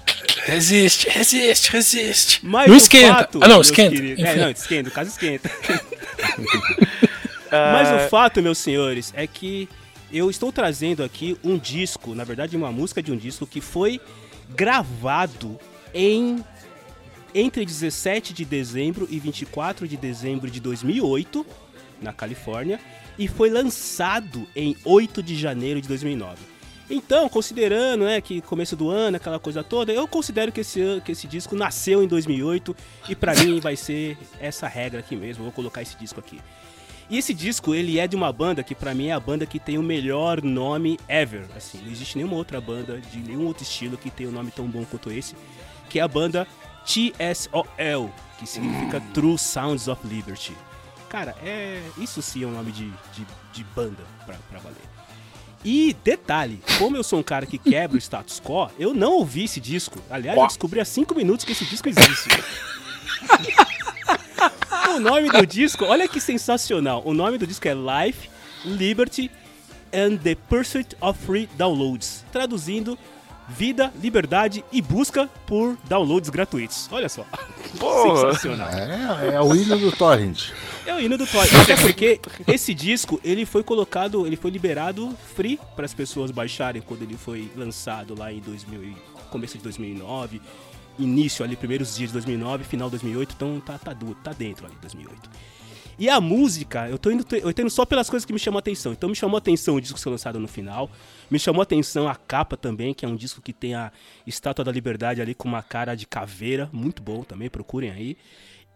Resiste, resiste, resiste. Mas não o esquenta. fato, ah, não, meus esquenta. queridos- É, não, esquenta, no caso esquenta. Mas o fato, meus senhores, é que eu estou trazendo aqui um disco, na verdade, uma música de um disco que foi gravado em entre 17 de dezembro e 24 de dezembro de 2008, na Califórnia, e foi lançado em 8 de janeiro de 2009. Então, considerando né, que começo do ano, aquela coisa toda, eu considero que esse, que esse disco nasceu em 2008 e pra mim vai ser essa regra aqui mesmo, vou colocar esse disco aqui. E esse disco, ele é de uma banda que pra mim é a banda que tem o melhor nome ever. Assim, não existe nenhuma outra banda de nenhum outro estilo que tenha um nome tão bom quanto esse, que é a banda TSOL, que significa True Sounds of Liberty. Cara, é isso sim é um nome de, de, de banda pra, pra valer. E detalhe, como eu sou um cara que quebra o status quo, eu não ouvi esse disco. Aliás, eu descobri há 5 minutos que esse disco existe. o nome do disco, olha que sensacional. O nome do disco é Life, Liberty and the Pursuit of Free Downloads. Traduzindo, Vida, Liberdade e Busca por Downloads Gratuitos. Olha só. Porra. Sensacional. É, é o hino do Torrent. É o hino do Toy. Até porque esse disco, ele foi colocado, ele foi liberado free para as pessoas baixarem quando ele foi lançado lá em 2000, e- começo de 2009, início ali, primeiros dias de 2009, final de 2008, então tá, tá, tá dentro ali, 2008. E a música, eu tô, indo, eu tô indo só pelas coisas que me chamam a atenção. Então me chamou a atenção o disco ser lançado no final. Me chamou a atenção a capa também, que é um disco que tem a Estátua da Liberdade ali com uma cara de caveira. Muito bom também, procurem aí.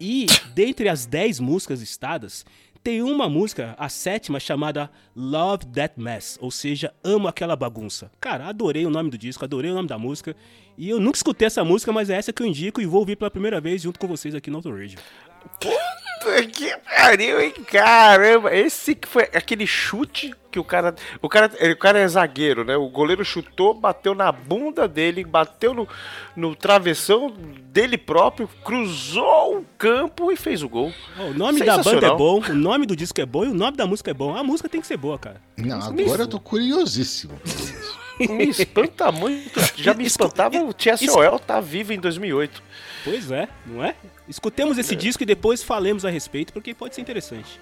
E dentre as 10 músicas listadas, tem uma música, a sétima, chamada Love That Mess, ou seja, Amo Aquela Bagunça. Cara, adorei o nome do disco, adorei o nome da música. E eu nunca escutei essa música, mas é essa que eu indico e vou ouvir pela primeira vez junto com vocês aqui no Auto Radio. Puta que pariu, hein? Caramba, esse que foi aquele chute que o cara. O cara, o cara é zagueiro, né? O goleiro chutou, bateu na bunda dele, bateu no, no travessão dele próprio, cruzou o campo e fez o gol. Ó, o nome da banda é bom, o nome do disco é bom e o nome da música é bom. A música tem que ser boa, cara. Não, agora eu tô curiosíssimo. Me espanta muito. Já me espantava o TSOL tá vivo em 2008. Pois é, não é? Escutemos esse disco e depois falemos a respeito, porque pode ser interessante.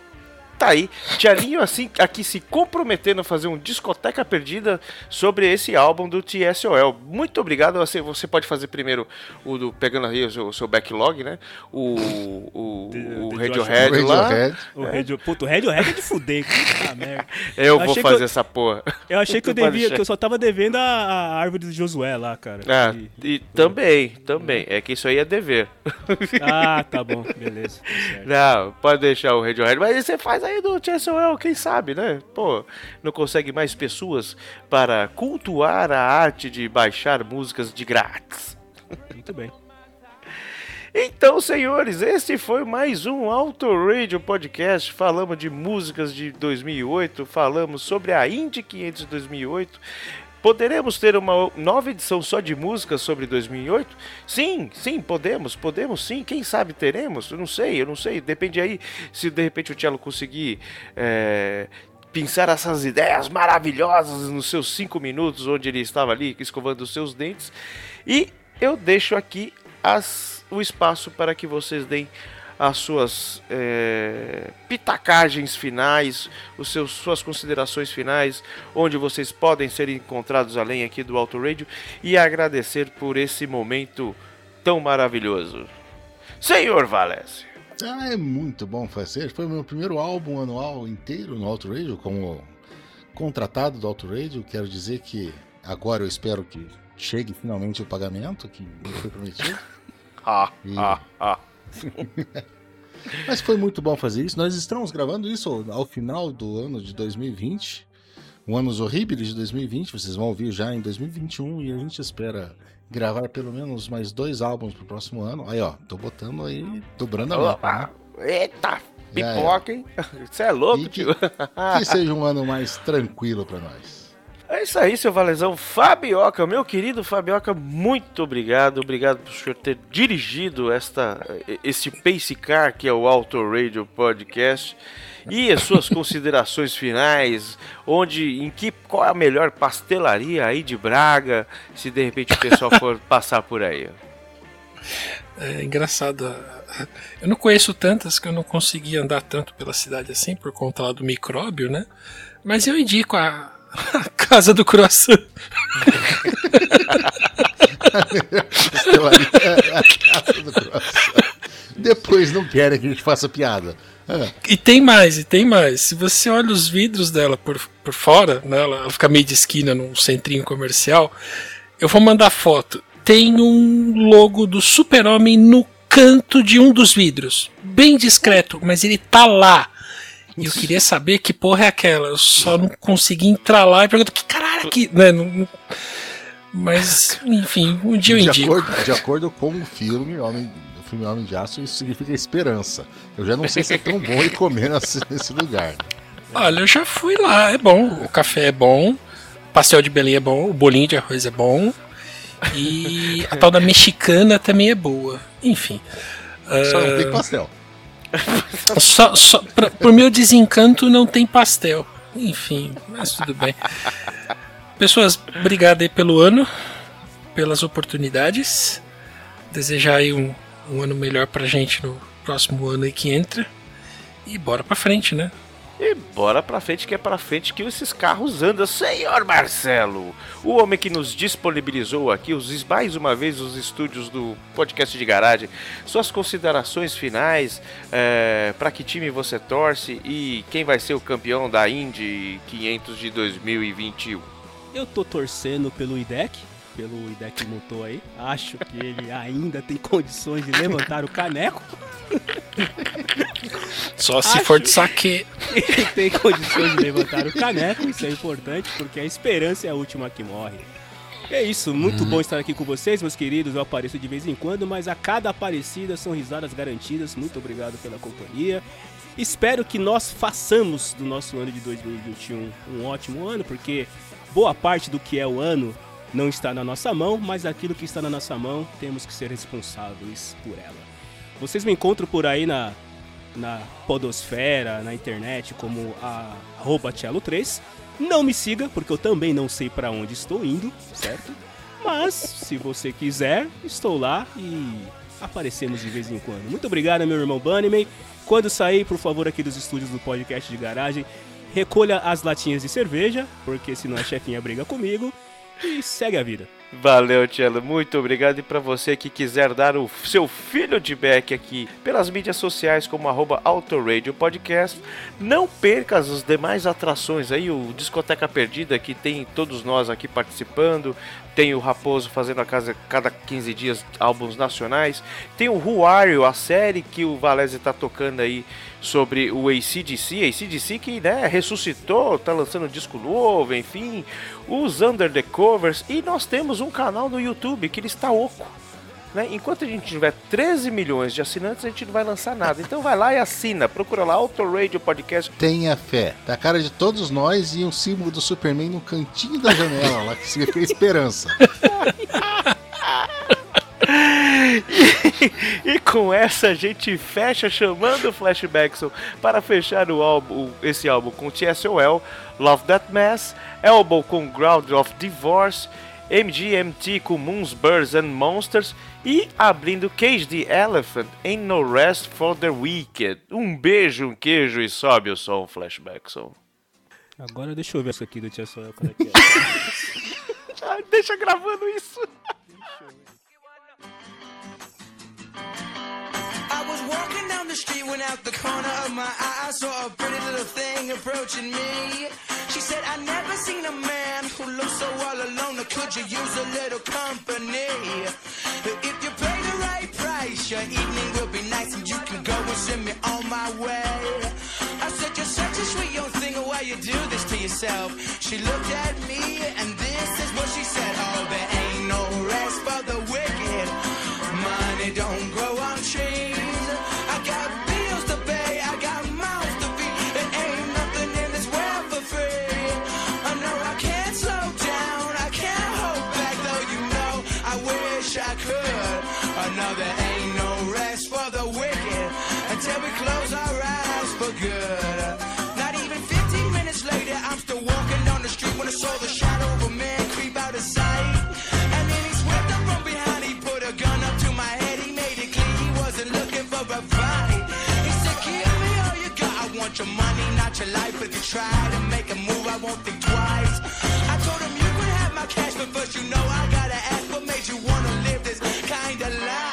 Tá aí, Tialinho assim, aqui se comprometendo a fazer um discoteca perdida sobre esse álbum do TSOL. Muito obrigado. Você, você pode fazer primeiro o do pegando aí o seu, o seu backlog, né? O, o, o The Radiohead lá. Radiohead. O Radio... Puto, o Radiohead é de fuder, puta merda. Eu vou achei que fazer eu- essa porra. Eu achei que eu devia, que eu só tava devendo a, a árvore do Josué lá, cara. Ah, E- e também, também. É que isso aí é dever. Ah, tá bom, beleza. tá certo. Não, pode deixar o Radiohead, mas você faz aí do TSOL, quem sabe, né? Pô, não consegue mais pessoas para cultuar a arte de baixar músicas de grátis. Muito bem. Então, senhores, este foi mais um Auto Radio Podcast. Falamos de músicas de 2008, falamos sobre a Indy 500 de 2008. Poderemos ter uma nova edição só de músicas sobre 2008? Sim, sim, podemos, podemos sim. Quem sabe teremos? Eu não sei, eu não sei. Depende aí se de repente o Cello conseguir é, pensar essas ideias maravilhosas nos seus cinco minutos, onde ele estava ali escovando os seus dentes. E eu deixo aqui as, o espaço para que vocês deem as suas é, pitacagens finais, os seus, suas considerações finais, onde vocês podem ser encontrados além aqui do Auto Radio e agradecer por esse momento tão maravilhoso. Senhor Valese. Ah, é muito bom fazer. Foi o meu primeiro álbum anual inteiro no Auto Radio, como contratado do Auto Radio. Quero dizer que agora eu espero que chegue finalmente o pagamento que me foi prometido. Ah, E- ah, ah. Mas foi muito bom fazer isso. Nós estamos gravando isso ao final do ano de 2020. um anos horríveis de 2020. Vocês vão ouvir já em 2021 e a gente espera gravar pelo menos mais dois álbuns pro próximo ano. Aí, ó, tô botando aí, dobrando a meta. Né? Eita, pipoca, hein? Você é louco, E que- tio. Que seja um ano mais tranquilo pra nós. É isso aí, seu Valezão. Fabioca, meu querido Fabioca, muito obrigado. Obrigado por senhor ter dirigido esta, este Pace Car, que é o Auto Radio Podcast. E as suas considerações finais, onde, em que, qual é a melhor pastelaria aí de Braga, se de repente o pessoal for passar por aí. É engraçado. Eu não conheço tantas que eu não consegui andar tanto pela cidade assim por conta lá do micróbio, né? Mas eu indico a, a Casa do Croissant. Pastelaria é a casa do coração. Depois não querem que a gente faça piada. Ah, E tem mais, e tem mais. Se você olha os vidros dela por, por fora, né, ela fica meio de esquina num centrinho comercial. Eu vou mandar foto. Tem um logo do Super-Homem no canto de um dos vidros. Bem discreto, mas ele tá lá. E eu queria saber que porra é aquela. Eu só não consegui entrar lá e pergunto que caralho é que. Né, não- não- Mas, enfim, um dia eu de, indico. acordo, de acordo com o filme, Homem, o filme Homem de Aço, isso significa esperança. Eu já não sei se é tão bom ir comer nesse, lugar. Olha, eu já fui lá, é bom. O café é bom, o pastel de Belém é bom, o bolinho de arroz é bom. E a tal da mexicana também é boa. Enfim. Só não ah, tem pastel. Só, só, pra, por meu desencanto não tem pastel. Enfim, mas tudo bem. Pessoas, obrigado aí pelo ano, pelas oportunidades. Desejar aí um, um ano melhor pra gente no próximo ano aí que entra. E bora pra frente, né? E bora pra frente, que é pra frente que esses carros andam. Senhor Marcelo, o homem que nos disponibilizou aqui, os, mais uma vez, os estúdios do podcast de garagem. Suas considerações finais, é, para que time você torce e quem vai ser o campeão da Indy 500 de 2021. Eu tô torcendo pelo IDEC, pelo IDEC montou aí. Acho que ele ainda tem condições de levantar o caneco. Só se Acho- for de saque. Ele tem condições de levantar o caneco, isso é importante, porque a esperança é a última que morre. É isso, muito bom estar aqui com vocês, meus queridos. Eu apareço de vez em quando, mas a cada aparecida são risadas garantidas. Muito obrigado pela companhia. Espero que nós façamos do nosso ano de 2021 um ótimo ano, porque boa parte do que é o ano não está na nossa mão, mas aquilo que está na nossa mão temos que ser responsáveis por ela. Vocês me encontram por aí na, na podosfera, na internet, como a arroba Cello3. Não me siga, porque eu também não sei para onde estou indo, certo? Mas, se você quiser, estou lá e aparecemos de vez em quando. Muito obrigado, meu irmão Bunnyman. Quando sair, por favor, aqui dos estúdios do podcast de garagem, recolha as latinhas de cerveja, porque senão a chefinha briga comigo. E segue a vida. Valeu, Tchelo, muito obrigado. E para você que quiser dar o seu feedback aqui pelas mídias sociais, como arroba Autoradio Podcast, não perca as demais atrações aí, o Discoteca Perdida, que tem todos nós aqui participando, tem o Raposo fazendo a casa cada 15 dias álbuns nacionais, tem o You, a série que o Valese tá tocando aí sobre o ACDC, ACDC que né, ressuscitou, tá lançando disco novo, enfim, os Under the Covers, e nós temos um canal no YouTube que ele está oco. Né? Enquanto a gente tiver 13 milhões de assinantes, a gente não vai lançar nada. Então vai lá e assina, procura lá Auto Radio Podcast. Tenha fé. Tá a cara de todos nós e um símbolo do Superman no cantinho da janela lá, que significa esperança. E com essa a gente fecha chamando o Flashbackson para fechar o álbum, esse álbum com TSOL, Love That Mess, Elbow com Ground of Divorce, MGMT com Moons, Birds and Monsters e abrindo Cage the Elephant Ain't No Rest for the Wicked. Um beijo, um queijo e sobe o som, Flashbackson. Agora deixa eu ver isso aqui do Soel, como é que é. Ah, deixa gravando isso. walking down the street when out the corner of my eye I saw a pretty little thing approaching me. She said, I never seen a man who looks so all alone. Or could you use a little company? If you pay the right price, your evening will be nice and you can go and send me on my way. I said, You're such a sweet young thing, why you do this to yourself? She looked at me and this is what she said. Oh, want your money, not your life. If you try to make a move, I won't think twice. I told him you could have my cash, but first you know I gotta ask what made you wanna live this kind of life.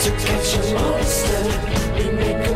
to catch a monster. We make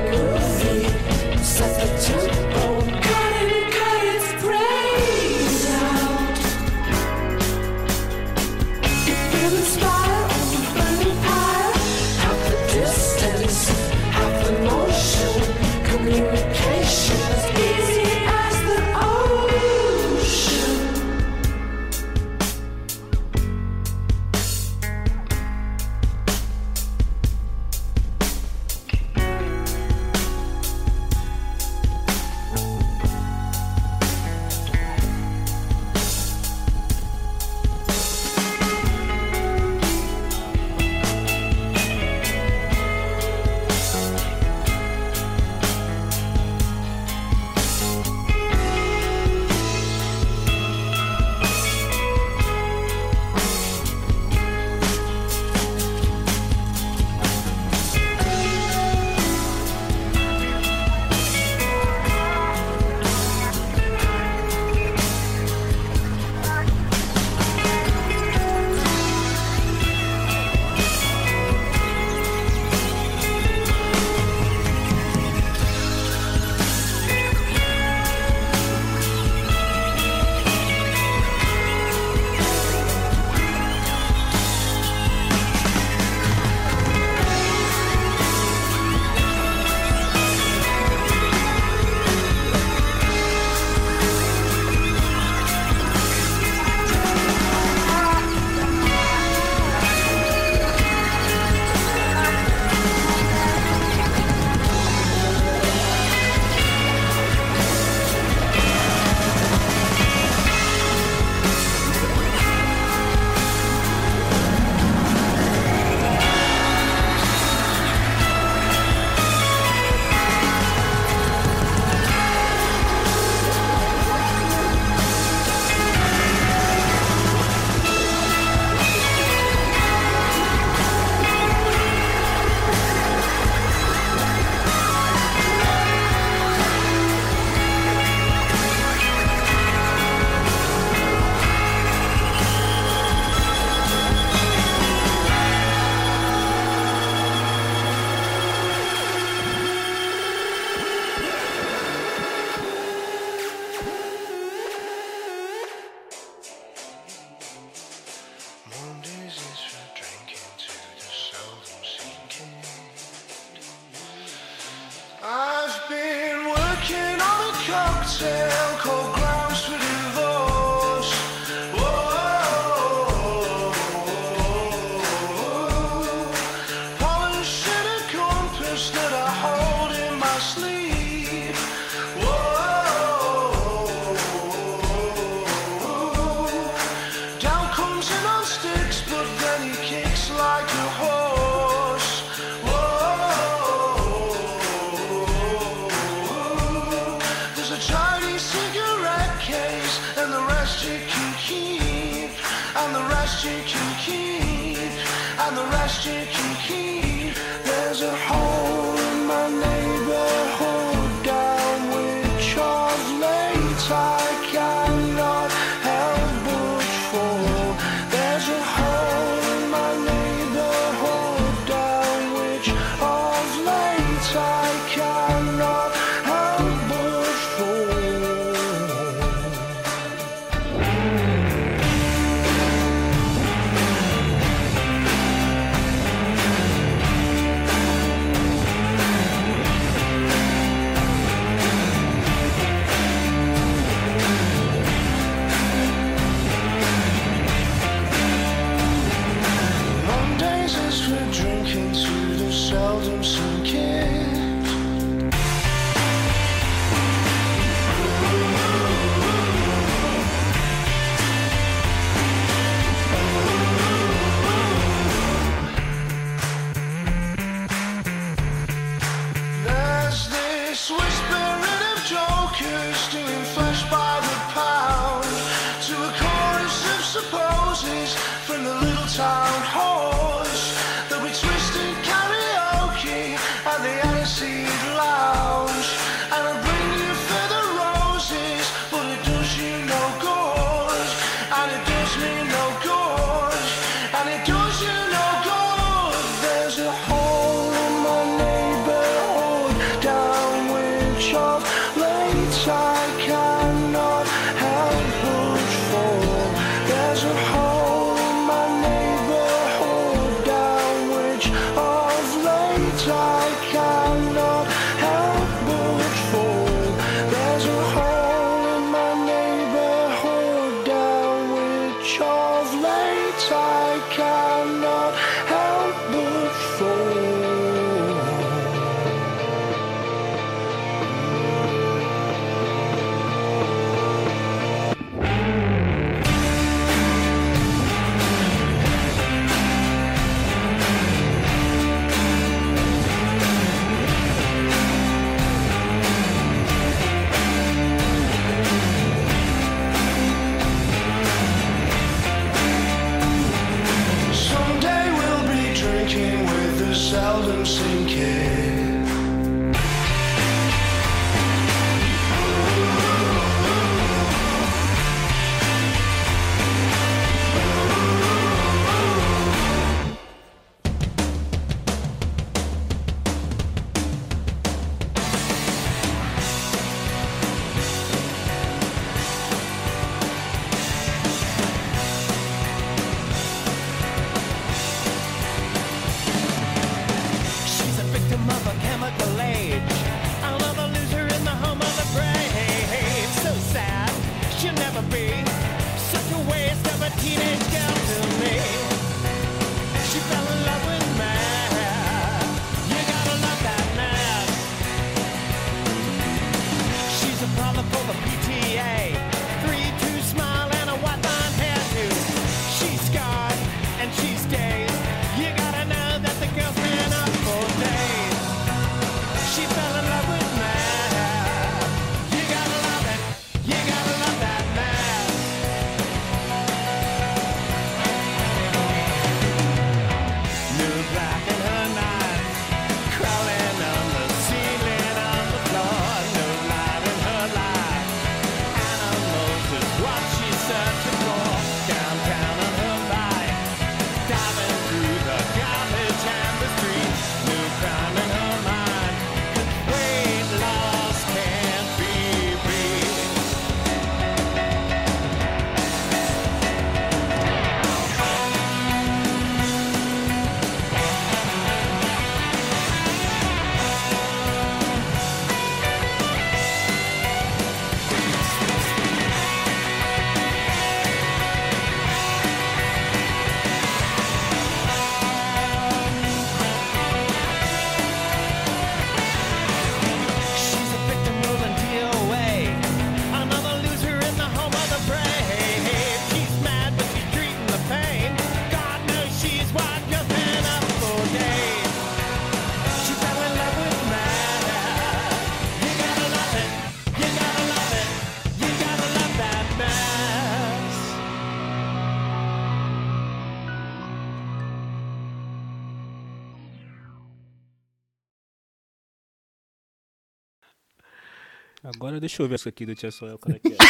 deixa eu ver isso aqui do Tia Soel, qual é que é.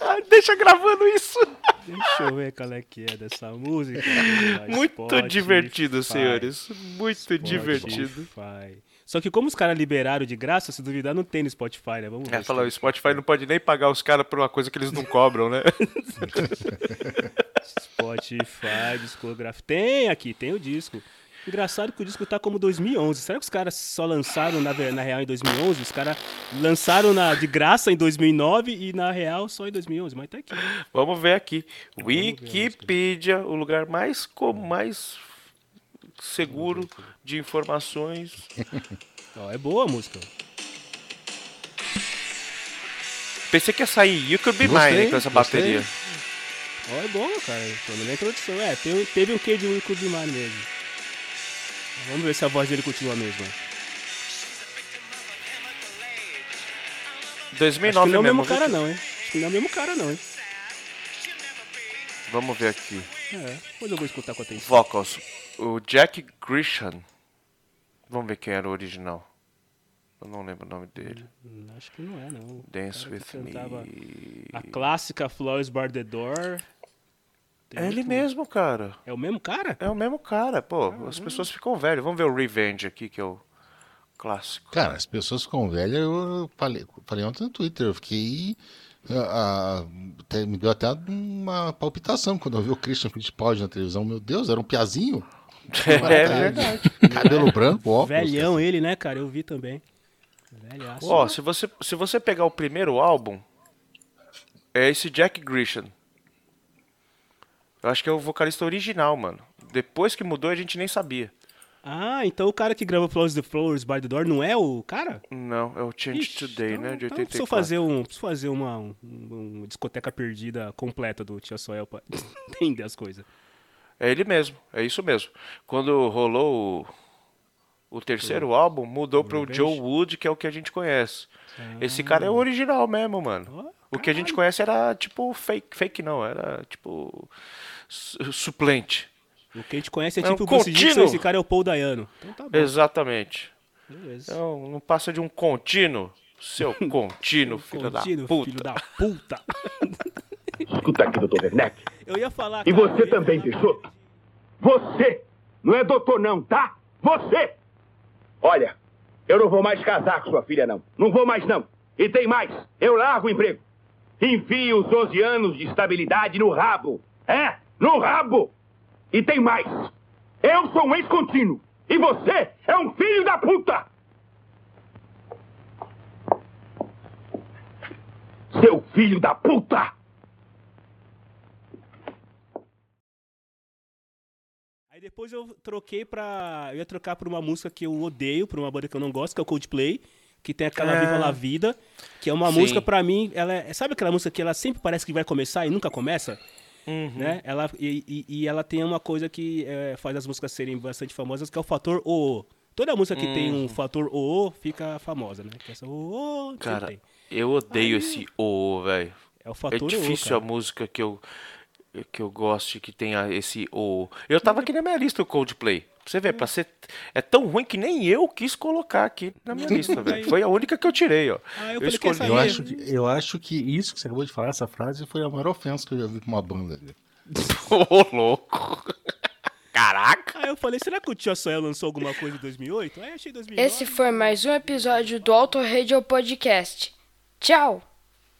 Ah, deixa gravando isso. deixa eu ver qual é que é dessa música. Muito Spotify. divertido, senhores. Muito Spotify. divertido. Só que como os caras liberaram de graça, se duvidar, não tem no Spotify, né? Vamos ver. É, falar, o Spotify não pode nem pagar os caras por uma coisa que eles não cobram, né? Spotify, discografia. Tem aqui, tem o disco. Engraçado que o disco tá como 2011. Será que os caras só lançaram na, na real em 2011? Os caras lançaram na, de graça em 2009 e na real só em 2011. Mas tá aqui. Vamos ver aqui. Wikipedia, o lugar mais como mais seguro de informações. Ó, é boa a música. Pensei que ia sair You Could Be Gostei, Mine com essa gostei. bateria. Ó, é boa, cara. Pelo menos a introdução. É, teve, teve um quê de Will Could Be Mine mesmo. Vamos ver se a voz dele continua a mesma. Acho 2009 que não é o mesmo. mesmo cara não, hein? Acho que não é o mesmo cara não, hein? Vamos ver aqui. É, depois eu vou escutar com atenção. Vocals. O Jack Grisham. Vamos ver quem era o original. Eu não lembro o nome dele. Hum, Acho que não é, não. Dance with me. A clássica Flores Bar the Door. Tem É ele outro- mesmo, cara. É o mesmo cara? É o mesmo cara, pô. As pessoas ficam velhas. Vamos ver o Revenge aqui, que é o clássico. Cara, as pessoas ficam velhas, eu falei, falei ontem no Twitter, eu fiquei. ah, ah, até- me deu até uma palpitação quando eu vi o Christian Fittipaldi na televisão. Meu Deus, era um piazinho. É verdade. Cabelo branco, óculos. Velhão ele, né, cara? Eu vi também. Velhaço. Ó, se você, se você pegar o primeiro álbum, é esse Jack Grisham. Eu acho que é o vocalista original, mano. Depois que mudou, a gente nem sabia. Ah, então o cara que gravou Flowers the Flowers by the Door não é o cara? Não, é o Change Ixi, Today, então- né? De então 84. preciso fazer, um, preciso fazer uma, um- uma discoteca perdida completa do Tia Soel pra entender as coisas. É ele mesmo, é isso mesmo. Quando rolou o, o terceiro álbum, mudou pro Revenge? Joe Wood, que é o que a gente conhece. Esse cara é o original mesmo, mano. O que a gente conhece era tipo fake, fake não, era tipo suplente. O que a gente conhece é, É um tipo o Bruce Dixon, contínuo. esse cara é o Paul Dayano. Então tá bom. Exatamente. Beleza. Então, não passa de um contínuo, seu contínuo, filho Contínuo, da puta. filho da puta. Escuta aqui, doutor Werneck. Eu ia falar. E cara, você também, falar- Peixoto. Você! Não é doutor, não, tá? Você! Olha, eu não vou mais casar com sua filha, não. Não vou mais, não. E tem mais. Eu largo o emprego. Enfio os 12 anos de estabilidade no rabo. É, no rabo. E tem mais. Eu sou um ex-contínuo. E você é um filho da puta! Seu filho da puta! Aí depois eu troquei pra. Eu ia trocar por uma música que eu odeio, por uma banda que eu não gosto, que é o Coldplay. Que tem aquela É. Viva La Vida, que é uma Sim. música pra mim, ela é, sabe aquela música que ela sempre parece que vai começar e nunca começa? Uhum. Né? Ela, e, e- e ela tem uma coisa que é, faz as músicas serem bastante famosas, que é o fator OO. Toda música que tem um fator OO fica famosa, né? Que essa OO sempre Cara, eu odeio esse o, velho. É o É fator OO, difícil cara. a música que eu que eu goste que tenha esse o. Eu tava aqui na minha lista o Coldplay. Pra você ver, pra ser é tão ruim que nem eu quis colocar aqui na minha lista, velho. Foi a única que eu tirei, ó. Ah, eu Eu escolhi. Eu acho, que, eu acho que isso que você acabou de falar, essa frase, foi a maior ofensa que eu já vi com uma banda. Ô, louco. Caraca. Aí eu falei, será que o Tia Soel lançou alguma coisa em 2008? Aí eu achei 2009. Esse foi mais um episódio do Auto Radio Podcast. Tchau!